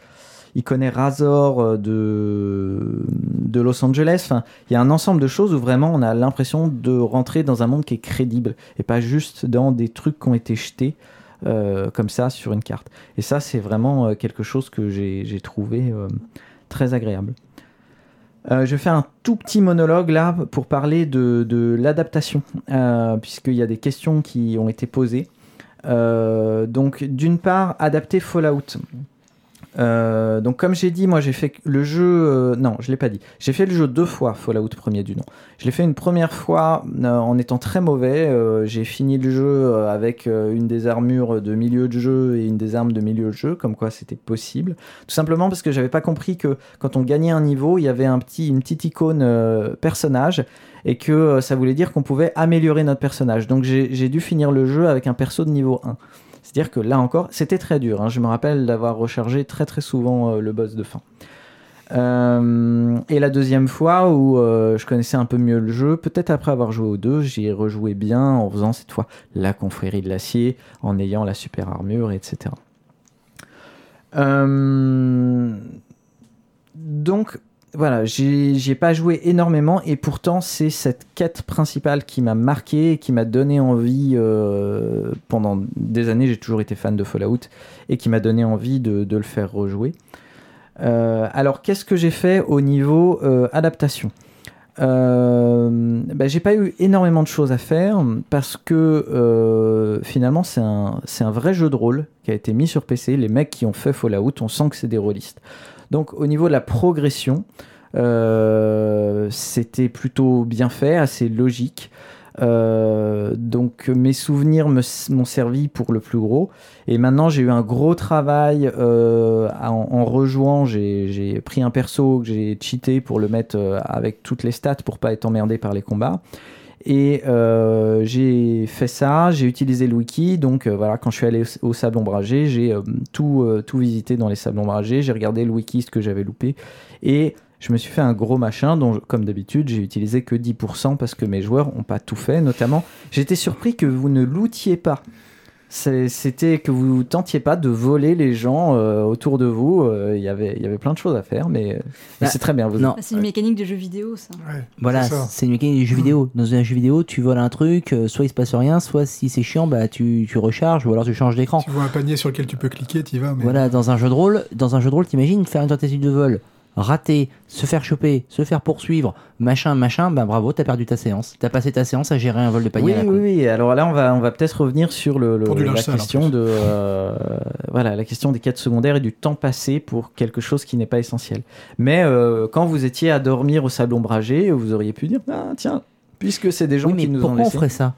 il connaît Razor de de Los Angeles. Enfin, il y a un ensemble de choses où vraiment on a l'impression de rentrer dans un monde qui est crédible et pas juste dans des trucs qui ont été jetés. comme ça sur une carte. Et ça, c'est vraiment quelque chose que j'ai trouvé très agréable. Euh, je fais un tout petit monologue là pour parler de, de l'adaptation, euh, puisqu'il y a des questions qui ont été posées. Euh, donc, d'une part, adapter Fallout. Euh, donc, comme j'ai dit, moi j'ai fait le jeu. euh, non, je l'ai pas dit. J'ai fait le jeu deux fois, Fallout premier du nom. Je l'ai fait une première fois euh, en étant très mauvais. j'ai fini le jeu avec une des armures de milieu de jeu et une des armes de milieu de jeu, comme quoi c'était possible. Tout simplement parce que j'avais pas compris que quand on gagnait un niveau, il y avait un petit, une petite icône personnage et que ça voulait dire qu'on pouvait améliorer notre personnage. Donc j'ai dû finir le jeu avec un perso de niveau 1. C'est-à-dire que là encore, c'était très dur. hein. Je me rappelle d'avoir rechargé très très souvent euh, le boss de fin. Euh, et la deuxième fois où euh, je connaissais un peu mieux le jeu, peut-être après avoir joué aux deux, j'y ai rejoué bien en faisant cette fois la confrérie de l'acier, en ayant la super armure, etc. Donc voilà, j'ai j'y ai pas joué énormément et pourtant c'est cette quête principale qui m'a marqué et qui m'a donné envie euh, pendant des années. J'ai toujours été fan de Fallout et qui m'a donné envie de, le faire rejouer. Euh, alors qu'est-ce que j'ai fait au niveau euh, adaptation? Bah, j'ai pas eu énormément de choses à faire parce que finalement c'est un, un vrai jeu de rôle qui a été mis sur PC. Les mecs qui ont fait Fallout, on sent que c'est des rôlistes. Donc au niveau de la progression, euh, c'était plutôt bien fait, assez logique. Euh, donc mes souvenirs m'ont servi pour le plus gros. Et maintenant j'ai eu un gros travail euh, en, en rejouant. J'ai pris un perso que j'ai cheaté pour le mettre avec toutes les stats pour pas être emmerdé par les combats. Et euh, j'ai fait ça, j'ai utilisé le wiki, donc euh, voilà, quand je suis allé au, sable ombragé, j'ai euh, tout, tout visité dans les sables ombragés, j'ai regardé le wiki, ce que j'avais loupé, et je me suis fait un gros machin dont, comme d'habitude, j'ai utilisé que 10% parce que mes joueurs n'ont pas tout fait, notamment, j'étais surpris que vous ne lootiez pas. C'est- C'était que vous tentiez pas de voler les gens euh, autour de vous. euh, Il y avait- il y avait plein de choses à faire, mais, mais Bah, c'est très bien. Vous, non. Ah, c'est une mécanique de jeu vidéo, ça. Ouais, Voilà, c'est une mécanique du jeu vidéo. Dans un jeu vidéo, tu voles un truc, euh, soit il se passe rien, soit si c'est chiant, bah tu, tu recharges ou alors tu changes d'écran. Tu vois un panier sur lequel tu peux cliquer, tu y vas. Mais... Voilà, dans un jeu de rôle, dans un jeu de rôle, t'imagines faire une tentative de vol. rater, se faire choper, se faire poursuivre, machin, machin, ben bravo, t'as perdu ta séance. T'as passé ta séance à gérer un vol de panier. Oui, à la oui, oui. Alors là, on va, on va peut-être revenir sur le, la sale, question de, euh, voilà, la question des quêtes secondaires et du temps passé pour quelque chose qui n'est pas essentiel. Mais euh, quand vous étiez à dormir au salon ombragé, vous auriez pu dire, ah tiens, puisque c'est des gens Oui, mais qui nous ont pourquoi on laissé. ferait ça?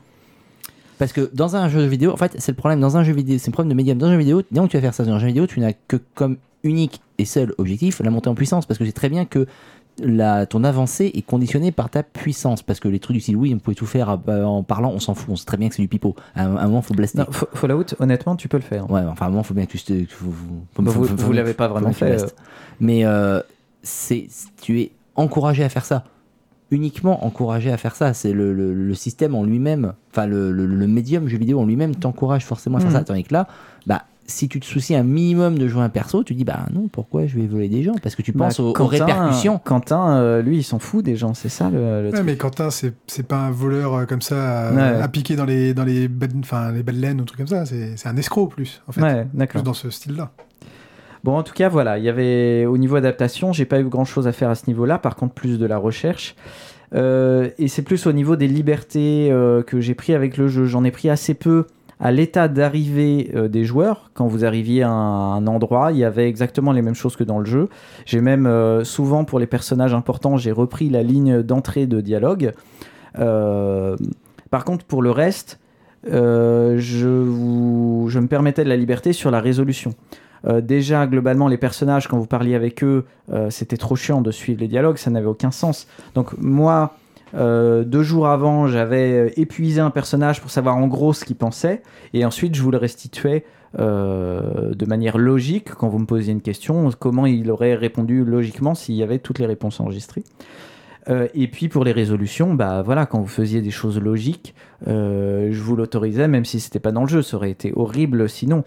Parce que dans un jeu vidéo, en fait, c'est le problème dans un jeu vidéo, c'est le problème de médium. Dans un jeu vidéo, donc tu vas faire ça dans un jeu vidéo, tu n'as que comme unique et seul objectif la montée en puissance, parce que c'est très bien que la, ton avancée est conditionnée par ta puissance, parce que les trucs du style oui, on pouvait tout faire euh, en parlant, on s'en fout, on sait très bien que c'est du pipeau. À un, à un moment, faut blaster. Non, Fa- Fallout, honnêtement, tu peux le faire. Ouais, enfin, à un moment, faut bien que tu. te- que faut- faut- faut- Bah, faut- vous vous faut- l'avez pas vraiment que fait. blastes. Mais euh, c'est, tu es encouragé à faire ça. Uniquement encouragé à faire ça. C'est le, le- le système en lui-même, enfin le, le- le médium jeu vidéo en lui-même t'encourage forcément à faire Mhm. ça. Tandis que là, bah, si tu te soucies un minimum de jouer un perso, tu dis bah non, pourquoi je vais voler des gens? Parce que tu Bah, penses aux, aux Quentin- répercussions. Quentin, euh, lui, il s'en fout des gens, c'est ça le, le Ouais, truc. mais Quentin, c'est c'est pas un voleur euh, comme ça euh, Ouais. à piquer dans les dans les belles, enfin les belles laines ou trucs comme ça. C'est c'est un escroc plus en fait, Ouais, plus d'accord. dans ce style-là. Bon, en tout cas, voilà, il y avait au niveau adaptation, j'ai pas eu grand chose à faire à ce niveau-là. Par contre, plus de la recherche. Euh, et c'est plus au niveau des libertés euh, que j'ai pris avec le jeu. J'en ai pris assez peu à l'état d'arrivée euh, des joueurs. Quand vous arriviez à un, endroit, il y avait exactement les mêmes choses que dans le jeu. J'ai même souvent pour les personnages importants, j'ai repris la ligne d'entrée de dialogue. Par contre, pour le reste, je, je me permettais de la liberté sur la résolution. Euh, déjà, globalement, les personnages, quand vous parliez avec eux, euh, c'était trop chiant de suivre les dialogues, ça n'avait aucun sens. Donc moi, euh, deux jours avant, j'avais épuisé un personnage pour savoir en gros ce qu'il pensait, et ensuite je vous le restituais de manière logique quand vous me posiez une question, comment il aurait répondu logiquement s'il y avait toutes les réponses enregistrées. Et puis pour les résolutions, bah voilà, quand vous faisiez des choses logiques, je vous l'autorisais, même si c'était pas dans le jeu, ça aurait été horrible sinon.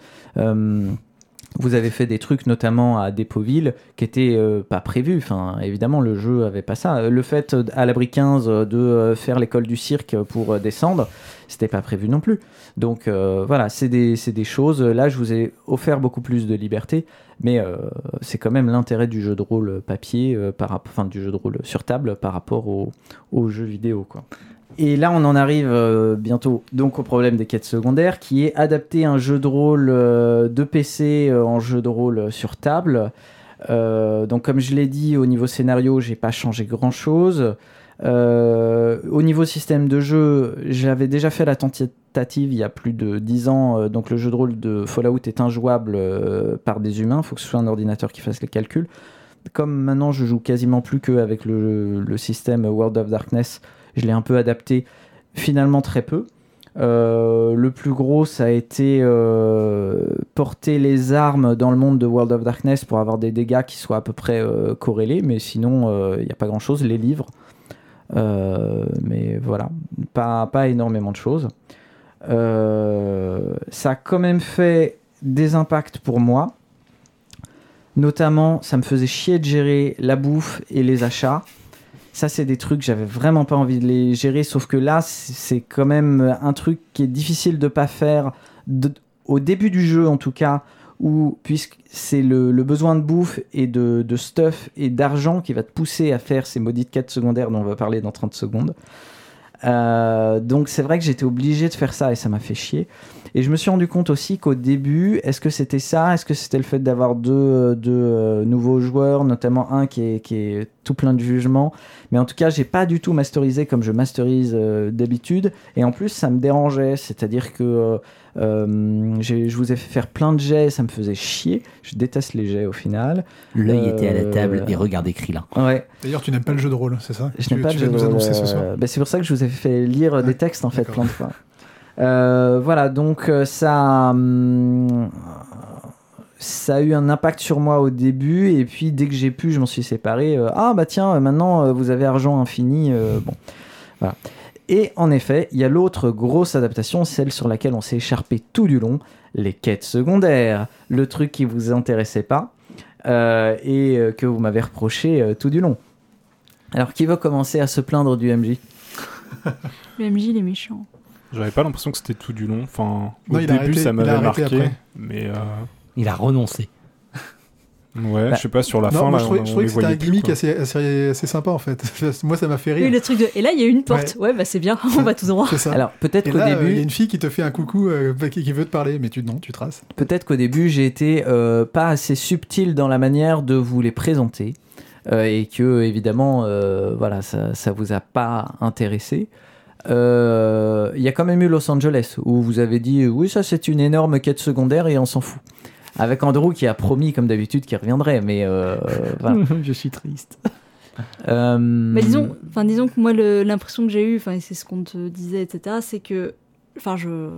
Vous avez fait des trucs notamment à Dépoville qui étaient euh, pas prévus. Évidemment, le jeu avait pas ça. Le fait euh, à l'abri 15 euh, de faire l'école du cirque pour descendre, c'était pas prévu non plus. Donc voilà, c'est des, choses. Là, je vous ai offert beaucoup plus de liberté, mais c'est quand même l'intérêt du jeu de rôle papier, par, enfin du jeu de rôle sur table par rapport au, au jeu vidéo. Et là, on en arrive euh, bientôt donc au problème des quêtes secondaires, qui est adapter un jeu de rôle euh, de PC euh, en jeu de rôle sur table. Donc, comme je l'ai dit, au niveau scénario, j'ai pas changé grand chose. au niveau système de jeu, j'avais déjà fait la tentative il y a plus de 10 ans. donc, le jeu de rôle de Fallout est injouable par des humains. Il faut que ce soit un ordinateur qui fasse les calculs. Comme maintenant, je joue quasiment plus qu'avec le système World of Darkness, je l'ai un peu adapté, finalement très peu. Euh, le plus gros, ça a été euh, porter les armes dans le monde de World of Darkness pour avoir des dégâts qui soient à peu près euh, corrélés, mais sinon, il n'y a pas grand-chose. Les livres, mais voilà, pas, pas énormément de choses. Ça a quand même fait des impacts pour moi. Notamment, ça me faisait chier de gérer la bouffe et les achats. Ça, c'est des trucs, j'avais vraiment pas envie de les gérer, sauf que là, c'est quand même un truc qui est difficile de pas faire au début du jeu, en tout cas, puisque c'est le, le besoin de bouffe et de, de stuff et d'argent qui va te pousser à faire ces maudites quêtes secondaires dont on va parler dans 30 secondes. Euh, donc c'est vrai que j'étais obligé de faire ça et ça m'a fait chier. Et je me suis rendu compte aussi qu'au début, est-ce que c'était ça? Est-ce que c'était le fait d'avoir deux, deux euh, nouveaux joueurs, notamment un qui est, qui est tout plein de jugement Mais en tout cas, j'ai pas du tout masterisé comme je masterise euh, d'habitude. Et en plus, ça me dérangeait. C'est-à-dire que euh, je vous ai fait faire plein de jets, ça me faisait chier. Je déteste les jets au final. L'œil était à la Euh, table et regardait Krillin. Ouais. D'ailleurs, tu n'aimes pas le jeu de rôle, c'est ça Je Tu- n'ai pas tu viens jeu de rôle, euh, bah, c'est pour ça que je vous ai fait lire Ouais, des textes en fait plein de fois. Euh, voilà, donc ça, hum, ça a eu un impact sur moi au début et puis dès que j'ai pu, je m'en suis séparé. Ah bah tiens, maintenant vous avez argent infini. euh, bon, voilà. Et en effet, il y a l'autre grosse adaptation, celle sur laquelle on s'est écharpé tout du long, les quêtes secondaires, le truc qui vous intéressait pas euh, et euh, que vous m'avez reproché euh, tout du long. Alors, qui veut commencer à se plaindre du MJ Le MJ, il est méchant. J'avais pas l'impression que c'était tout du long. Enfin, au Non, début, arrêté- ça m'avait marqué. après. Mais euh, Il a renoncé. Ouais, Bah, je sais pas, sur la non, fin, moi là, je trouvais, on, je trouvais que c'était un gimmick assez, assez, assez sympa en fait. Moi ça m'a fait rire. Oui, le truc de. Et là, il y a une porte. Ouais, bah c'est bien, on va tout droit. Ça. Alors peut-être Et qu'au euh, il y début, a une fille qui te fait un coucou, euh, qui, qui veut te parler, mais tu non, tu traces. peut-être qu'au début j'ai été euh, pas assez subtil dans la manière de vous les présenter euh, et que évidemment euh, voilà ça, ça vous a pas intéressé. Euh, Il y a quand même eu Los Angeles où vous avez dit oui ça c'est une énorme quête secondaire et on s'en fout. Avec Andrew qui a promis comme d'habitude qu'il reviendrait, mais euh, voilà. je suis triste. Euh, Mais disons, enfin disons que moi l'impression que j'ai eue, enfin et c'est ce qu'on te disait, etc. C'est que, enfin je,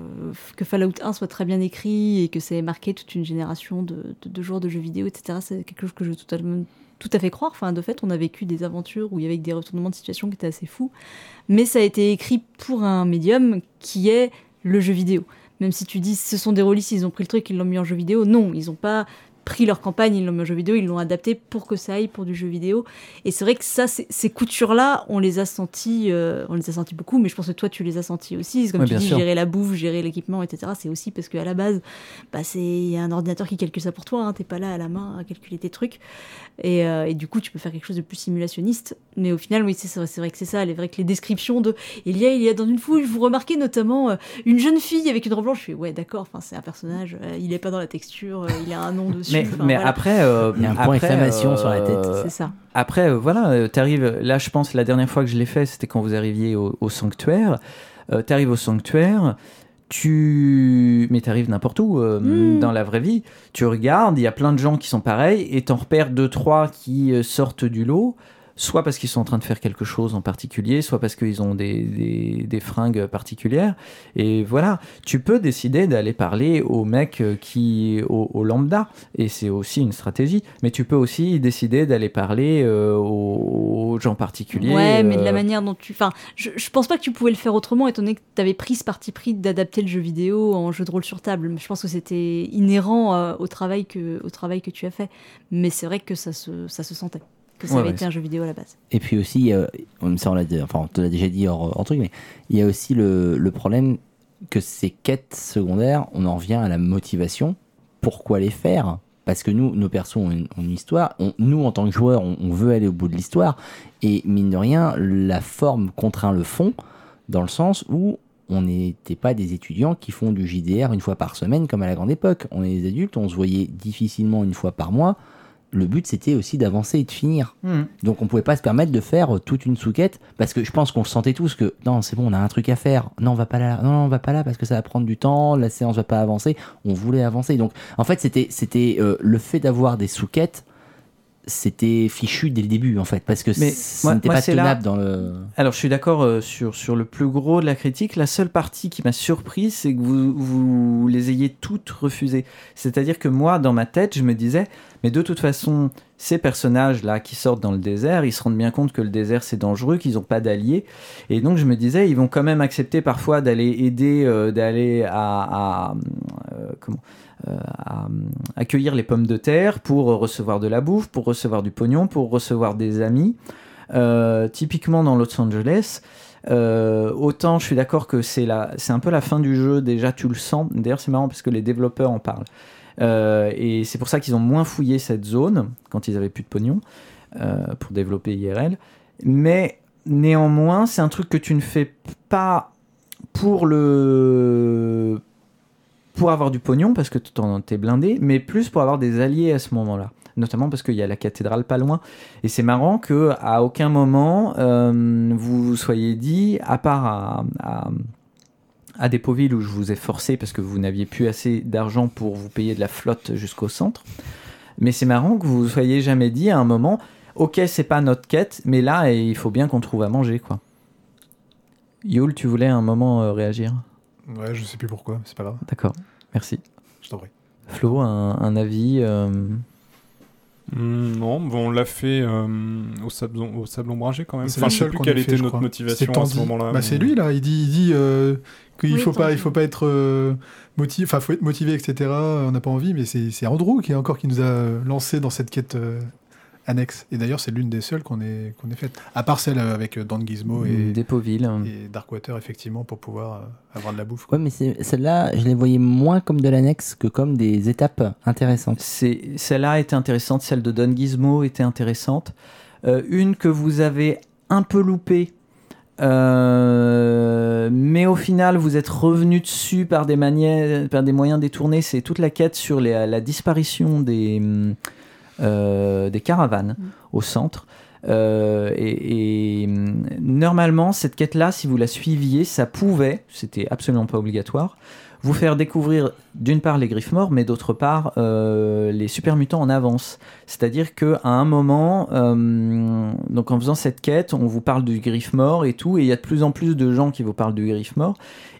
que Fallout 1 soit très bien écrit et que c'est marqué toute une génération de, de, de joueurs de jeux vidéo, etc. C'est quelque chose que je totalement tout à fait croire. Enfin, de fait, on a vécu des aventures où il y avait des retournements de situation qui étaient assez fous. Mais ça a été écrit pour un médium qui est le jeu vidéo. Même si tu dis ce sont des rôlistes, ils ont pris le truc, ils l'ont mis en jeu vidéo. Non, ils n'ont pas pris leur campagne, ils l'ont mis en jeu vidéo, ils l'ont adapté pour que ça aille pour du jeu vidéo. Et c'est vrai que ça, ces coutures-là, on les a senties, euh, on les a senties beaucoup, mais je pense que toi, tu les as senties aussi. C'est Comme Ouais, tu dis, sûr. gérer la bouffe, gérer l'équipement, etc. C'est aussi parce qu'à la base, bah, c'est il y a un ordinateur qui calcule ça pour toi. Hein, T'es pas là à la main à calculer tes trucs. Et, euh, et du coup, tu peux faire quelque chose de plus simulationniste. Mais au final, oui, c'est vrai, que c'est ça. C'est vrai que les descriptions de il y a, il y a dans une foule, vous remarquez notamment euh, une jeune fille avec une robe blanche. Je fais ouais, d'accord. Enfin, c'est un personnage. il est pas dans la texture. il a un nom dessus. Mais, enfin, mais voilà. après, euh, Il y a un point d'exclamation sur la tête. euh, c'est ça. Après, euh, voilà, euh, t'arrives. Là, je pense la dernière fois que je l'ai fait, c'était quand vous arriviez au, au sanctuaire. Euh, t'arrives au sanctuaire, tu. Mais t'arrives n'importe où euh, Mm. dans la vraie vie. Tu regardes, il y a plein de gens qui sont pareils, et t'en repères deux, trois qui euh, sortent du lot. Soit parce qu'ils sont en train de faire quelque chose en particulier, soit parce qu'ils ont des, des, des fringues particulières. Et voilà, tu peux décider d'aller parler au mec euh, qui, au, au lambda, et c'est aussi une stratégie. Mais tu peux aussi décider d'aller parler euh, aux, gens particuliers. Ouais, mais de la euh, manière dont tu. Enfin, je, je pense pas que tu pouvais le faire autrement, étant donné que tu avais pris ce parti pris d'adapter le jeu vidéo en jeu de rôle sur table. Je pense que c'était inhérent euh, au, travail que, au travail que tu as fait. Mais c'est vrai que ça se, ça se sentait. Que ça Ouais, avait ouais, été un jeu vidéo à la base. Et puis aussi, euh, ça on l'a, dit- enfin, on te l'a déjà dit hors, hors truc, mais il y a aussi le, le problème que ces quêtes secondaires, on en revient à la motivation. Pourquoi les faire? Parce que nous, nos persos ont une, ont une histoire. On- nous, en tant que joueurs, on, on veut aller au bout de l'histoire. Et mine de rien, la forme contraint le fond, dans le sens où on n'était pas des étudiants qui font du JDR une fois par semaine comme à la grande époque. On est des adultes, on se voyait difficilement une fois par mois. Le but, c'était aussi d'avancer et de finir. hmm. Donc on pouvait pas se permettre de faire euh, toute une souquette parce que je pense qu'on sentait tous que non c'est bon on a un truc à faire non on va pas là non, non on va pas là parce que ça va prendre du temps la séance va pas avancer on voulait avancer donc en fait c'était c'était euh, le fait d'avoir des souquettes c'était fichu dès le début en fait parce que Mais ça n'était pas c'est là- tenable dans le Alors, je suis d'accord euh, sur, sur le plus gros de la critique. La seule partie qui m'a surpris, c'est que vous, vous les ayez toutes refusées. C'est-à-dire que moi, dans ma tête, je me disais, mais de toute façon, ces personnages-là qui sortent dans le désert, ils se rendent bien compte que le désert, c'est dangereux, qu'ils n'ont pas d'alliés. Et donc, je me disais, ils vont quand même accepter parfois d'aller aider, euh, d'aller à... à, euh, comment à, euh, accueillir les pommes de terre pour recevoir de la bouffe, pour recevoir du pognon, pour recevoir des amis. Euh, typiquement dans Los Angeles, euh, autant je suis d'accord que c'est un peu la fin du jeu. Déjà, tu le sens. D'ailleurs, c'est marrant parce que les développeurs en parlent. Euh, et c'est pour ça qu'ils ont moins fouillé cette zone quand ils avaient plus de pognon euh, pour développer IRL. Mais néanmoins, c'est un truc que tu ne fais pas pour le pour avoir du pognon parce que t'es blindé, mais plus pour avoir des alliés à ce moment-là. Notamment parce qu'il y a la cathédrale pas loin. Et c'est marrant que à aucun moment euh, vous soyez dit, à part à, à, à où je vous ai forcé parce que vous n'aviez plus assez d'argent pour vous payer de la flotte jusqu'au centre. Mais c'est marrant que vous soyez jamais dit à un moment, ok c'est pas notre quête, mais là il faut bien qu'on trouve à manger quoi. Yul, tu voulais un moment euh, réagir? Ouais, je sais plus pourquoi, c'est pas grave. D'accord, merci. Je t'en prie. Flo, un, un avis euh, Hmm, non, bon, on l'a fait euh, au, sablon, au sable ombragé quand même. C'est Enfin, le je sais seul plus qu'on quelle ait fait, était je notre crois. motivation C'est à ce moment-là. Bah, c'est lui là, il dit, il dit euh, qu'il Oui, faut pas, il faut pas être euh, motivé, enfin faut être motivé, etc. On n'a pas envie, mais c'est c'est Andrew qui est encore qui nous a lancé dans cette quête euh, annexes. Et d'ailleurs, c'est l'une des seules qu'on ait, qu'on ait faites. À part celle avec euh, Dan Gizmo et, Dépoville. et Darkwater, effectivement, pour pouvoir euh, avoir de la bouffe. Ouais, mais celle-là, je les voyais moins comme de l'annexe que comme des étapes intéressantes. C'est celle-là était intéressante, celle de Don Gizmo était intéressante. Euh, une que vous avez un peu loupée, euh, mais au final vous êtes revenu dessus par des manières, par des moyens détournés. C'est toute la quête sur les- la disparition des hum, euh, des caravanes au centre. Euh, et, et, hum, normalement, cette quête-là, si vous la suiviez, ça pouvait, c'était absolument pas obligatoire, vous faire découvrir d'une part les griffes morts, mais d'autre part euh, les super mutants en avance. C'est-à-dire que à un moment, euh, donc en faisant cette quête, on vous parle du griffe mort et tout, et il y a de plus en plus de gens qui vous parlent du griffe mort.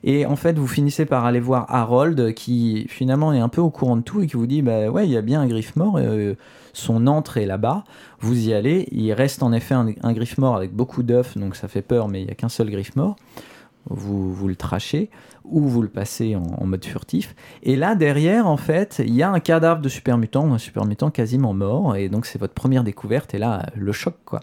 Et en fait, vous finissez par aller voir Harold, qui finalement est un peu au courant de tout et qui vous dit, bah ouais, il y a bien un griffe mort. euh, son antre est là-bas. Vous y allez. Il reste en effet un, un griffe mort avec beaucoup d'œufs, donc ça fait peur, mais il n'y a qu'un seul griffe mort. Vous, vous le trachez ou vous le passez en, mode furtif. Et là, derrière, en fait, il y a un cadavre de super mutant, un super mutant quasiment mort. Et donc, c'est votre première découverte. Et là, le choc, quoi.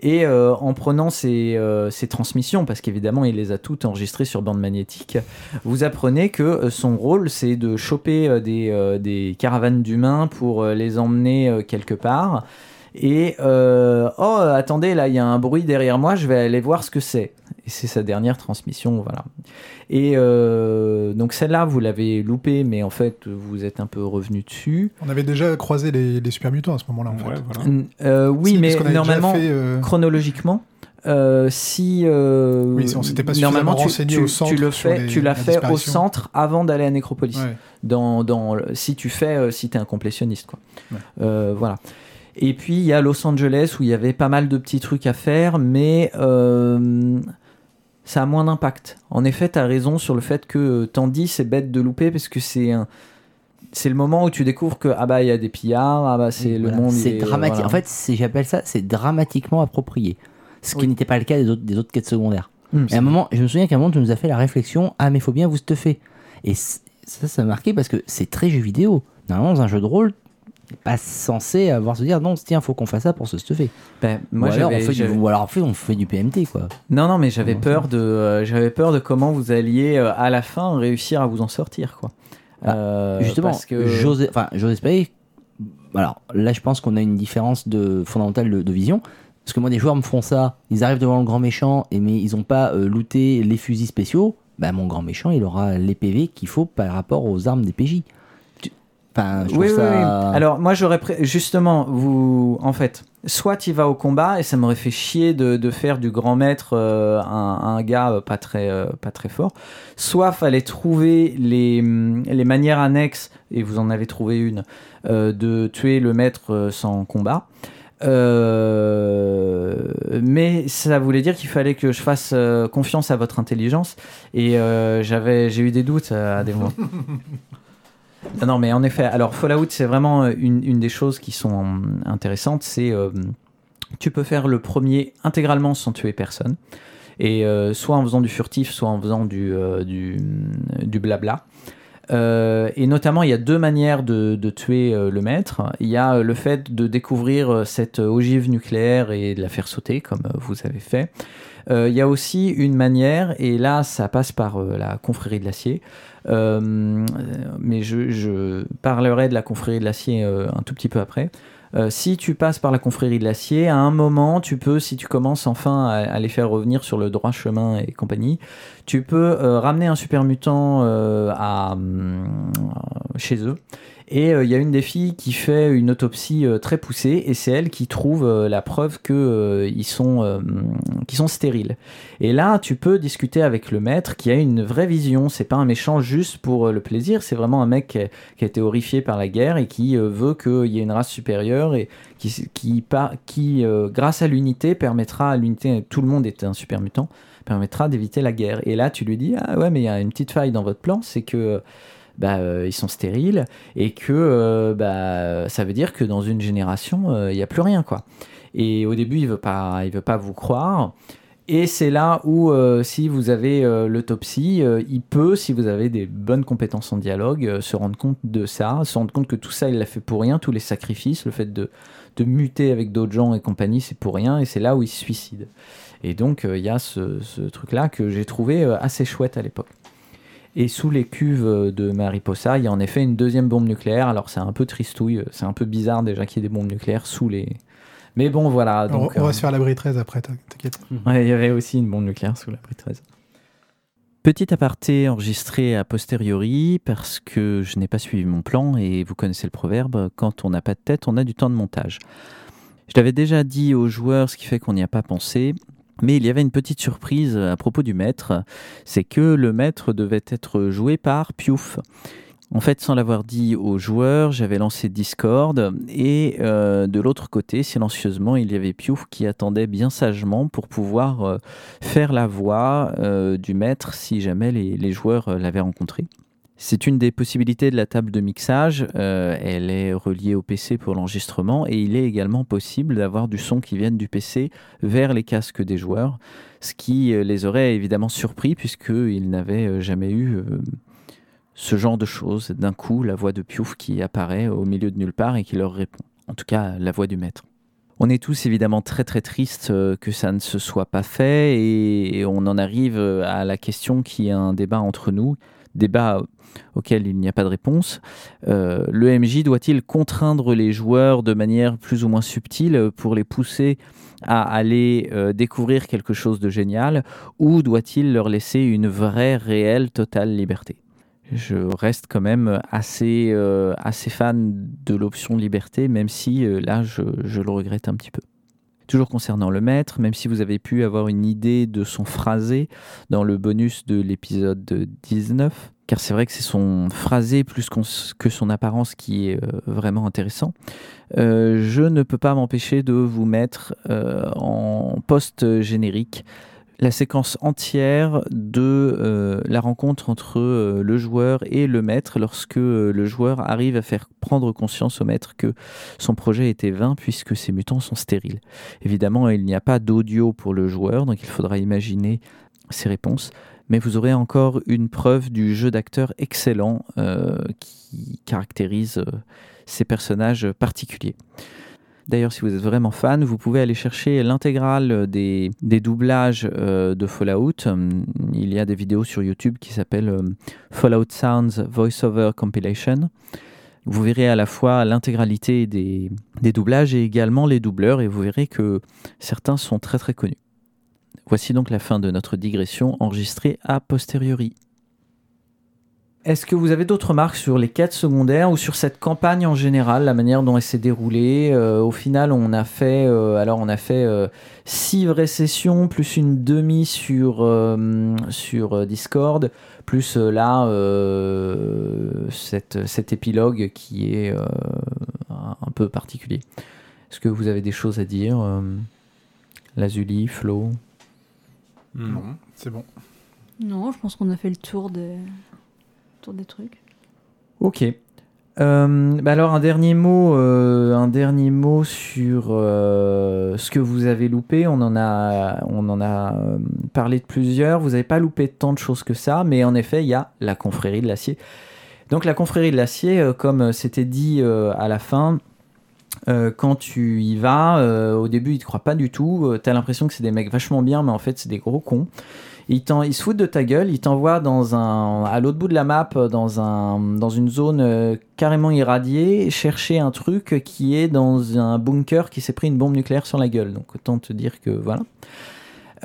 Et euh, en prenant ces, euh, ces transmissions, parce qu'évidemment, il les a toutes enregistrées sur bande magnétique, vous apprenez que euh, son rôle, c'est de choper des, des caravanes d'humains pour les emmener quelque part. Et euh, oh, attendez, là, il y a un bruit derrière moi, je vais aller voir ce que c'est. Et c'est sa dernière transmission, voilà. Et euh, donc celle-là, vous l'avez loupée, mais en fait, vous êtes un peu revenu dessus. On avait déjà croisé les, les super mutants à ce moment-là, en fait. Ouais, voilà. N- euh, oui, Si, mais normalement, fait, euh, chronologiquement, euh, si euh, Oui, si on s'était pas suffisamment normalement tu, renseigné tu- au centre tu le fais, les- tu l'as la fait au centre avant d'aller à Nécropolis. ouais. Dans, dans si tu fais, si t'es un complétionniste, quoi. Ouais. Euh, voilà. Et puis il y a Los Angeles où il y avait pas mal de petits trucs à faire, mais euh, ça a moins d'impact. En effet, tu as raison sur le fait que euh, Tandy, c'est bête de louper parce que c'est un. C'est le moment où tu découvres que ah bah il y a des pillards, ah bah c'est le Voilà. monde. C'est est- dramatique. voilà. En fait, j'appelle ça, c'est dramatiquement approprié. Ce qui Oui. n'était pas le cas des autres, des autres quêtes secondaires. Hum, Et à un moment, je me souviens qu'à un moment, tu nous as fait la réflexion Ah, mais faut bien vous stuffer. Et ça, ça m'a marqué parce que c'est très jeu vidéo. Normalement, dans un jeu de rôle, t'es pas censé avoir se dire non, tiens, faut qu'on fasse ça pour se stuffer. Ben, moi ou, alors on fait du, j'avais- ou alors on fait, du PMT, quoi. Non, non, mais j'avais peur de, euh, j'avais peur de comment vous alliez euh, à la fin réussir à vous en sortir, quoi. Bah, Euh, Justement, parce que j'ose enfin, espérer. Alors là, je pense qu'on a une différence de, fondamentale de, de vision. Parce que moi, des joueurs me font ça. Ils arrivent devant le grand méchant, et mais ils n'ont pas euh, looté les fusils spéciaux. Bah, mon grand méchant, il aura les PV qu'il faut par rapport aux armes des PJ. Tu- Enfin, je trouve oui, oui, ça. oui. Alors moi j'aurais pré- justement vous en fait soit tu vas au combat et ça m'aurait fait chier de, de faire du grand maître euh, un, un gars euh, pas très euh, pas très fort. Soit fallait trouver les hum, les manières annexes et vous en avez trouvé une euh, de tuer le maître sans combat. Euh, mais ça voulait dire qu'il fallait que je fasse euh, confiance à votre intelligence et euh, j'avais j'ai eu des doutes à des moments. Non, mais en effet, alors Fallout, c'est vraiment euh, une, des choses qui sont hum, intéressantes. C'est euh, tu peux faire le premier intégralement sans tuer personne, et euh, soit en faisant du furtif, soit en faisant du, euh, du, blabla. Et notamment, il y a deux manières de, tuer le maître. Il y a le fait de découvrir cette ogive nucléaire et de la faire sauter, comme vous avez fait. Euh, il y a aussi une manière, et là, ça passe par euh, la confrérie de l'acier. Euh, mais je, parlerai de la confrérie de l'acier un tout petit peu après. Si tu passes par la confrérie de l'acier, à un moment, tu peux, si tu commences enfin à, les faire revenir sur le droit chemin et compagnie, tu peux ramener un super mutant à, chez eux. Et euh, il y a une des filles qui fait une autopsie euh, très poussée, et c'est elle qui trouve euh, la preuve que euh, ils sont, qu'ils sont stériles. Et là, tu peux discuter avec le maître qui a une vraie vision. C'est pas un méchant juste pour le plaisir, c'est vraiment un mec qui a, été horrifié par la guerre et qui veut qu'il y ait une race supérieure et qui, qui, grâce à l'unité, permettra à l'unité, tout le monde est un super mutant, permettra d'éviter la guerre. Et là, tu lui dis, ah ouais, mais il y a une petite faille dans votre plan, c'est que bah, euh, ils sont stériles et que euh, bah, ça veut dire que dans une génération, euh, il n'y a plus rien. quoi. Et au début, il veut pas, veut pas vous croire. Et c'est là où, si vous avez l'autopsie, il peut, si vous avez des bonnes compétences en dialogue, se rendre compte de ça, se rendre compte que tout ça, il l'a fait pour rien, tous les sacrifices, le fait de, muter avec d'autres gens et compagnie, c'est pour rien, et c'est là où il se suicide. Et donc, il y a ce, truc-là que j'ai trouvé assez chouette à l'époque. Et sous les cuves de Mariposa, il y a en effet une deuxième bombe nucléaire. Alors, c'est un peu tristouille, c'est un peu bizarre déjà qu'il y ait des bombes nucléaires sous les. Mais bon, voilà. on, Donc, on euh, va se faire l'abri 13 après, t'in- t'inquiète. Ouais, il y avait aussi une bombe nucléaire sous la 13. Petit aparté enregistré a posteriori parce que je n'ai pas suivi mon plan et vous connaissez le proverbe, quand on n'a pas de tête, on a du temps de montage. Je l'avais déjà dit aux joueurs, ce qui fait qu'on n'y a pas pensé, mais il y avait une petite surprise à propos du maître, c'est que le maître devait être joué par Piouf. En fait, sans l'avoir dit aux joueurs, j'avais lancé Discord et euh, de l'autre côté, silencieusement, il y avait Piouf qui attendait bien sagement pour pouvoir euh, faire la voix euh, du maître si jamais les, joueurs l'avaient rencontré. C'est une des possibilités de la table de mixage. euh, elle est reliée au PC pour l'enregistrement et il est également possible d'avoir du son qui vienne du PC vers les casques des joueurs, ce qui euh, les aurait évidemment surpris puisqu'ils n'avaient euh, jamais eu ce genre de choses. D'un coup, la voix de Piouf qui apparaît au milieu de nulle part et qui leur répond. En tout cas, la voix du maître. On est tous évidemment très très tristes que ça ne se soit pas fait et, on en arrive à la question qui est un débat entre nous, débat auquel il n'y a pas de réponse. Euh, le MJ doit-il contraindre les joueurs de manière plus ou moins subtile pour les pousser à aller euh, découvrir quelque chose de génial ou doit-il leur laisser une vraie, réelle, totale liberté? Je reste quand même assez, euh, assez fan de l'option liberté, même si là, je le regrette un petit peu. Toujours concernant le maître, même si vous avez pu avoir une idée de son phrasé dans le bonus de l'épisode 19, car c'est vrai que c'est son phrasé plus que son apparence qui est euh, vraiment intéressant, euh, je ne peux pas m'empêcher de vous mettre euh, en post-générique la séquence entière de euh, la rencontre entre euh, le joueur et le maître lorsque euh, le joueur arrive à faire prendre conscience au maître que son projet était vain puisque ses mutants sont stériles. Évidemment, il n'y a pas d'audio pour le joueur, donc il faudra imaginer ses réponses, mais vous aurez encore une preuve du jeu d'acteur excellent qui caractérise ces personnages particuliers. D'ailleurs, si vous êtes vraiment fan, vous pouvez aller chercher l'intégrale des, doublages euh, de Fallout. Hum, Il y a des vidéos sur YouTube qui s'appellent euh, Fallout Sounds Voiceover Compilation. Vous verrez à la fois l'intégralité des doublages et également les doubleurs et vous verrez que certains sont très très connus. Voici donc la fin de notre digression enregistrée a posteriori. Est-ce que vous avez d'autres remarques sur les quêtes secondaires ou sur cette campagne en général, la manière dont elle s'est déroulée Euh, Au final, on a fait, euh, alors on a fait euh, six vraies sessions plus une demi sur euh, sur Discord, plus euh, là euh, cette, cet épilogue qui est euh, un peu particulier. Est-ce que vous avez des choses à dire, Lazuli, Flo? Non. C'est bon. Non, je pense qu'on a fait le tour des, des trucs. Ok. Euh, bah alors un dernier mot, euh, un dernier mot sur euh, ce que vous avez loupé. On en a, on en a parlé de plusieurs. Vous n'avez pas loupé tant de choses que ça, mais en effet, il y a la confrérie de l'acier. Donc la confrérie de l'acier, comme c'était dit à la fin, quand tu y vas, au début ils te croient pas du tout. Euh, T'as l'impression que c'est des mecs vachement bien, mais en fait c'est des gros cons. Ils, ils se foutent de ta gueule, ils t'envoient dans un, à l'autre bout de la map, euh, dans, un, dans une zone euh, carrément irradiée, chercher un truc qui est dans un bunker qui s'est pris une bombe nucléaire sur la gueule. Donc autant te dire que voilà.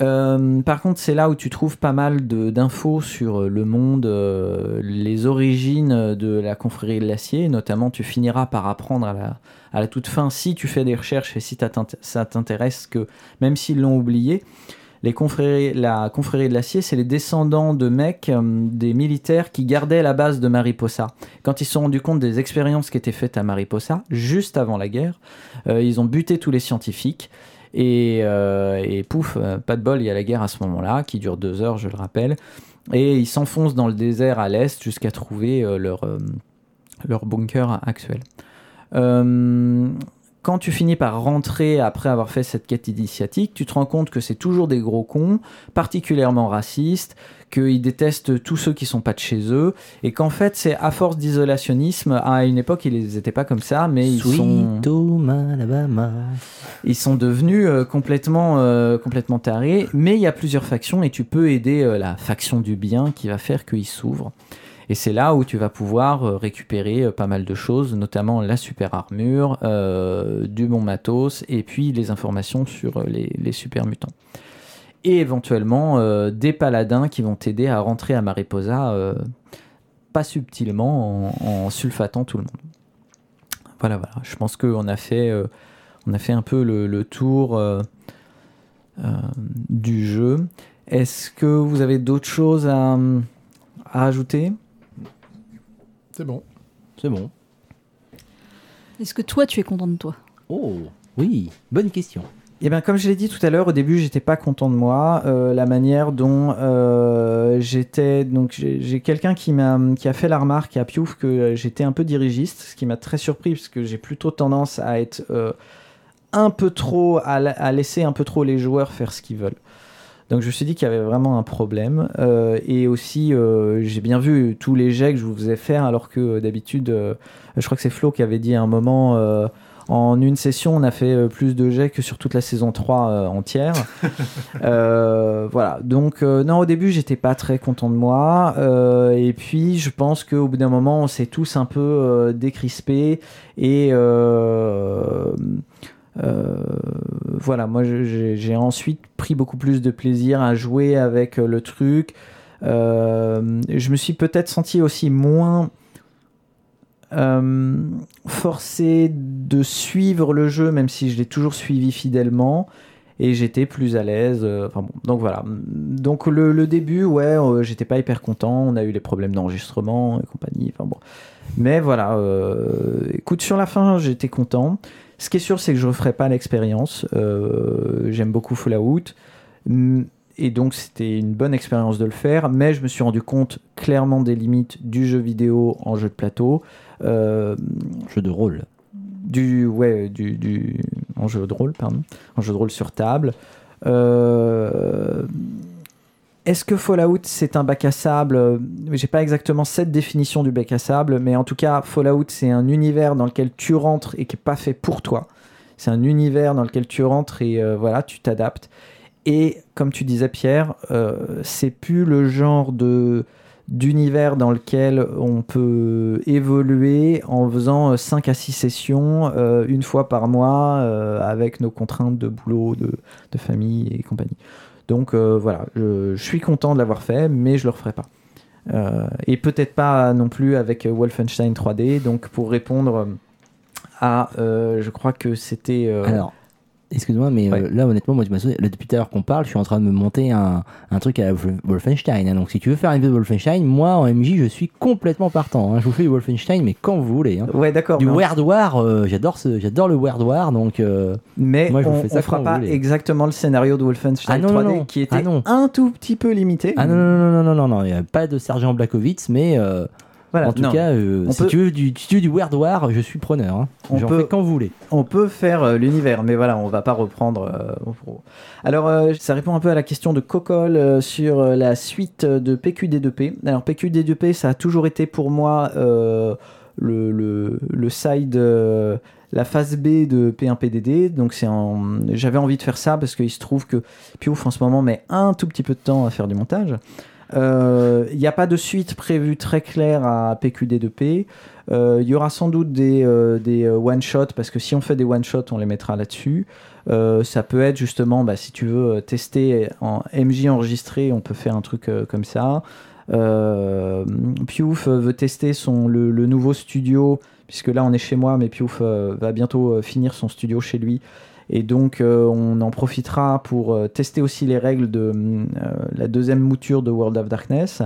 Euh, par contre, c'est là où tu trouves pas mal d'infos sur le monde, les origines de la confrérie de l'acier. Notamment, tu finiras par apprendre à la, à la toute fin, si tu fais des recherches et si ça t'intéresse, que même s'ils l'ont oublié, les confréries, la confrérie de l'acier, c'est les descendants de mecs, euh, des militaires qui gardaient la base de Mariposa. Quand ils se sont rendus compte des expériences qui étaient faites à Mariposa, juste avant la guerre, euh, ils ont buté tous les scientifiques. Et, euh, pouf, euh, pas de bol, il y a la guerre à ce moment-là, qui dure deux heures, je le rappelle. Et ils s'enfoncent dans le désert à l'est jusqu'à trouver leur, leur bunker actuel. Euh, quand tu finis par rentrer après avoir fait cette quête initiatique, tu te rends compte que c'est toujours des gros cons, particulièrement racistes, qu'ils détestent tous ceux qui sont pas de chez eux, et qu'en fait, c'est à force d'isolationnisme, à une époque, ils n'étaient pas comme ça, mais ils Sweet sont, Alabama. ils sont devenus euh, complètement, euh, complètement tarés. Mais il y a plusieurs factions, et tu peux aider euh, la faction du bien qui va faire qu'ils s'ouvrent. Et c'est là où tu vas pouvoir euh, récupérer euh, pas mal de choses, notamment la super armure, euh, du bon matos, et puis les informations sur les, super mutants. Et éventuellement des paladins qui vont t'aider à rentrer à Mariposa, pas subtilement, en, sulfatant tout le monde. Voilà, voilà. Je pense qu'on a fait, a fait un peu le, tour du jeu. Est-ce que vous avez d'autres choses à ajouter? C'est bon. C'est bon. Est-ce que toi, tu es content de toi? Oh, oui, bonne question. Eh bien, comme je l'ai dit tout à l'heure, au début, j'étais pas content de moi. Euh, la manière dont euh, j'étais. Donc, j'ai quelqu'un qui m'a qui a fait la remarque à Piouf que euh, j'étais un peu dirigiste, ce qui m'a très surpris parce que j'ai plutôt tendance à être euh, un peu trop à laisser un peu trop les joueurs faire ce qu'ils veulent. Donc, je me suis dit qu'il y avait vraiment un problème. Euh, et aussi, euh, j'ai bien vu tous les jets que je vous faisais faire, alors que euh, d'habitude, euh, je crois que c'est Flo qui avait dit à un moment. euh, en une session, on a fait euh, plus de jets que sur toute la saison 3 euh, entière. Euh, voilà. Donc, euh, non, au début, j'étais pas très content de moi. Euh, et puis, je pense qu'au bout d'un moment, on s'est tous un peu euh, décrispés. Et voilà, moi, j'ai ensuite pris beaucoup plus de plaisir à jouer avec euh, le truc. Euh, je me suis peut-être senti aussi moins euh, forcé de suivre le jeu, même si je l'ai toujours suivi fidèlement. Et j'étais plus à l'aise. euh, Enfin bon, donc voilà. Donc le, début, ouais, euh, j'étais pas hyper content. On a eu les problèmes d'enregistrement et compagnie. Enfin bon. Mais voilà. euh, écoute, sur la fin, j'étais content. Ce qui est sûr, c'est que je referai pas l'expérience. Euh, J'aime beaucoup Fallout. Mm, Et donc, c'était une bonne expérience de le faire. Mais je me suis rendu compte clairement des limites du jeu vidéo en jeu de plateau. Euh, Jeu de rôle. du ouais du, du en jeu de rôle pardon en jeu de rôle sur table Euh, est-ce que Fallout c'est un bac à sable? Euh, j'ai pas exactement cette définition du bac à sable mais en tout cas Fallout c'est un univers dans lequel tu rentres et qui est pas fait pour toi. C'est un univers dans lequel tu rentres et euh, voilà tu t'adaptes. Et comme tu disais Pierre euh, c'est plus le genre d'univers dans lequel on peut évoluer en faisant 5 à 6 sessions une fois par mois avec nos contraintes de boulot, de, de famille et compagnie. Donc euh, voilà, je, suis content de l'avoir fait, mais je le referai pas. Euh, et peut-être pas non plus avec Wolfenstein 3D. Donc pour répondre à, euh, je crois que c'était... excuse-moi, mais Ouais. euh, là, honnêtement, moi, là, depuis tout à l'heure qu'on parle, je suis en train de me monter un, un truc à la Wolfenstein. hein. Donc, si tu veux faire une vidéo de Wolfenstein, moi, en MJ, je suis complètement partant. hein. Je vous fais du Wolfenstein, mais quand vous voulez. hein. Ouais, d'accord. Du mais- World War, euh, j'adore ce, j'adore le World War, donc euh, Mais Moi, je vous on, fais ça on fera pas exactement le scénario de Wolfenstein Ah non, 3D non, non. qui était Ah un tout petit peu limité. ah non non non non non non non, il n'y a pas de sergent Blackovitz, mais euh, Voilà, en tout non. cas, euh, On si, peut- tu veux du, si tu veux du World War, je suis preneur. Hein. On J'en peut- fais quand vous voulez. On peut faire euh, l'univers, mais voilà, on va pas reprendre. euh, Alors, euh, ça répond un peu à la question de Cocol euh, sur euh, la suite de PQD2P. Alors, PQD2P, ça a toujours été pour moi euh, le, le, le side, euh, la phase B de P1PDD. Donc, c'est en- j'avais envie de faire ça parce qu'il se trouve que Piouf en ce moment met un tout petit peu de temps à faire du montage. Euh, Il n'y a pas de suite prévue très claire à PQD2P. Euh, Il y aura sans doute des, euh, euh, one-shots, parce que si on fait des one-shots, on les mettra là-dessus. Euh, ça peut être justement, bah, si tu veux euh, tester en MJ enregistré, on peut faire un truc euh, comme ça. Euh, Piouf euh, veut tester son, le, le nouveau studio, puisque là on est chez moi, mais Piouf euh, va bientôt euh, finir son studio chez lui. Et donc euh, on en profitera pour euh, tester aussi les règles de euh, la deuxième mouture de World of Darkness.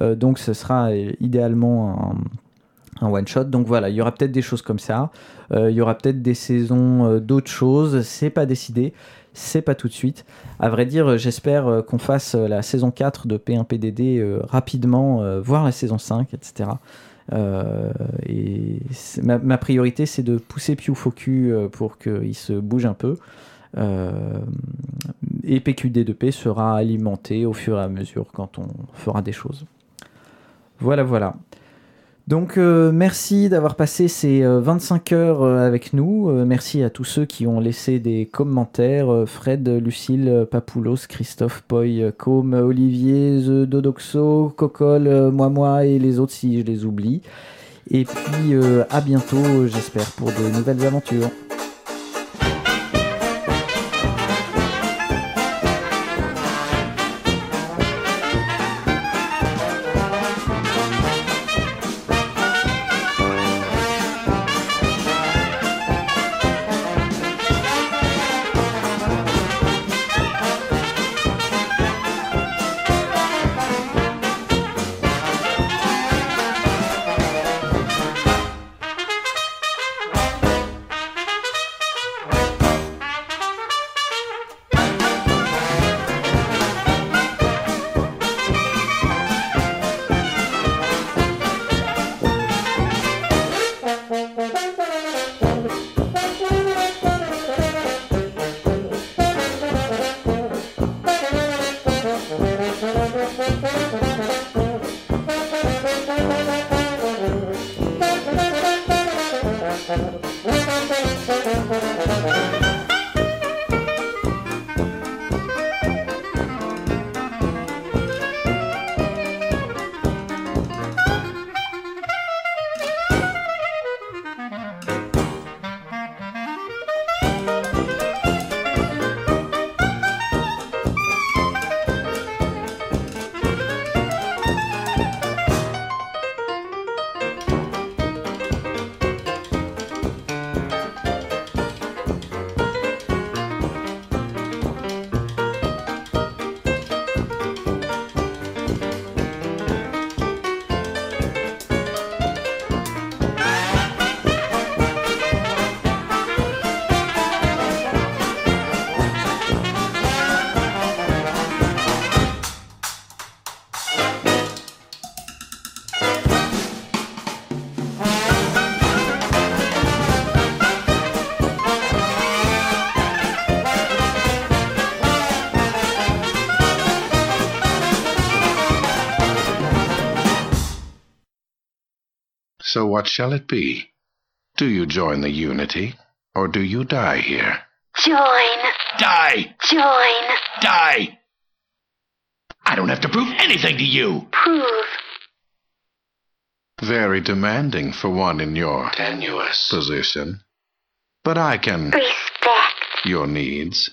Donc ce sera idéalement un one shot. Donc voilà, il y aura peut-être des choses comme ça. Il y aura peut-être des saisons d'autres choses. C'est pas décidé. C'est pas tout de suite. À vrai dire, euh, j'espère euh, qu'on fasse euh, la saison 4 de P1PDD euh, rapidement, voire la saison 5, etc. Et ma, priorité, c'est de pousser Pew Focu pour qu'il se bouge un peu. Et PQD2P sera alimenté au fur et à mesure quand on fera des choses. Voilà, voilà. Donc euh, merci d'avoir passé ces euh, 25 heures euh, avec nous. Euh, merci à tous ceux qui ont laissé des commentaires. Euh, Fred, Lucille, euh, Papoulos, Christophe, Poy, euh, Com, Olivier, The Dodoxo, Cocol, euh, moi moi et les autres si je les oublie. Et puis euh, à bientôt j'espère pour de nouvelles aventures. So what shall it be? Do you join the Unity, or do you die here? Join. Die! Join. Die! I don't have to prove anything to you! Prove. Very demanding for one in your tenuous position. But I can Respect. your needs.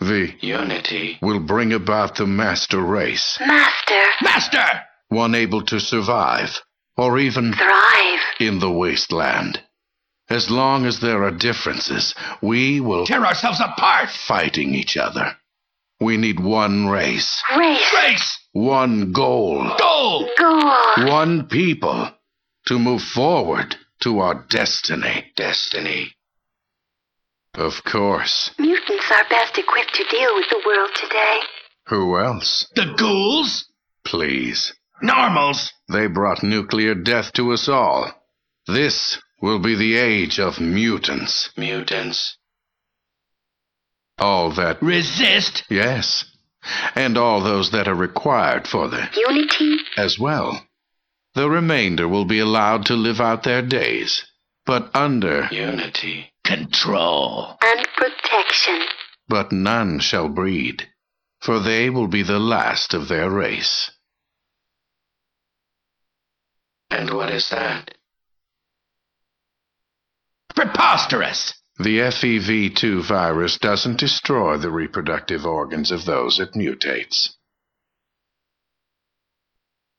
The Unity. will bring about the master race, Master. Master! one able to survive, or even Thrive. in the wasteland. As long as there are differences, we will Tear ourselves apart! fighting each other. We need one race, Race. Race! one goal, Goal! Goal. one people to move forward to our destiny. Destiny. Of course. Mutants are best equipped to deal with the world today. Who else? The ghouls? Please. Normals? They brought nuclear death to us all. This will be the age of mutants. Mutants. All that. Resist? Yes. And all those that are required for the. Unity. as well. The remainder will be allowed to live out their days, but under. Unity. Control. And protection. But none shall breed, for they will be the last of their race. And what is that? Preposterous! The FEV2 virus doesn't destroy the reproductive organs of those it mutates.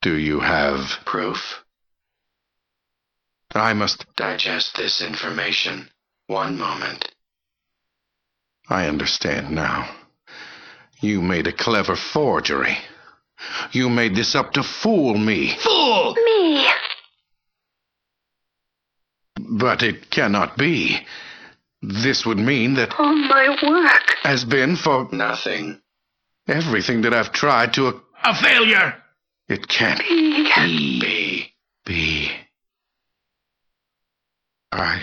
Do you have proof? I must digest this information. One moment. I understand now. You made a clever forgery. You made this up to fool me. Fool! Me. But it cannot be. This would mean that All my work. has been for nothing. Everything that I've tried to. ac- A failure! It can't Be. be. Be. I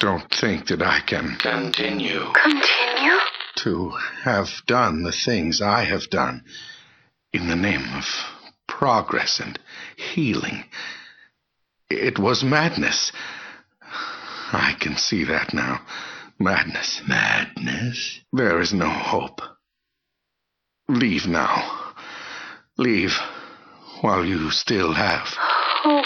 don't think that I can continue Continue. to have done the things I have done in the name of progress and healing. It was madness. I can see that now. Madness. Madness? There is no hope. Leave now. Leave while you still have. Hope.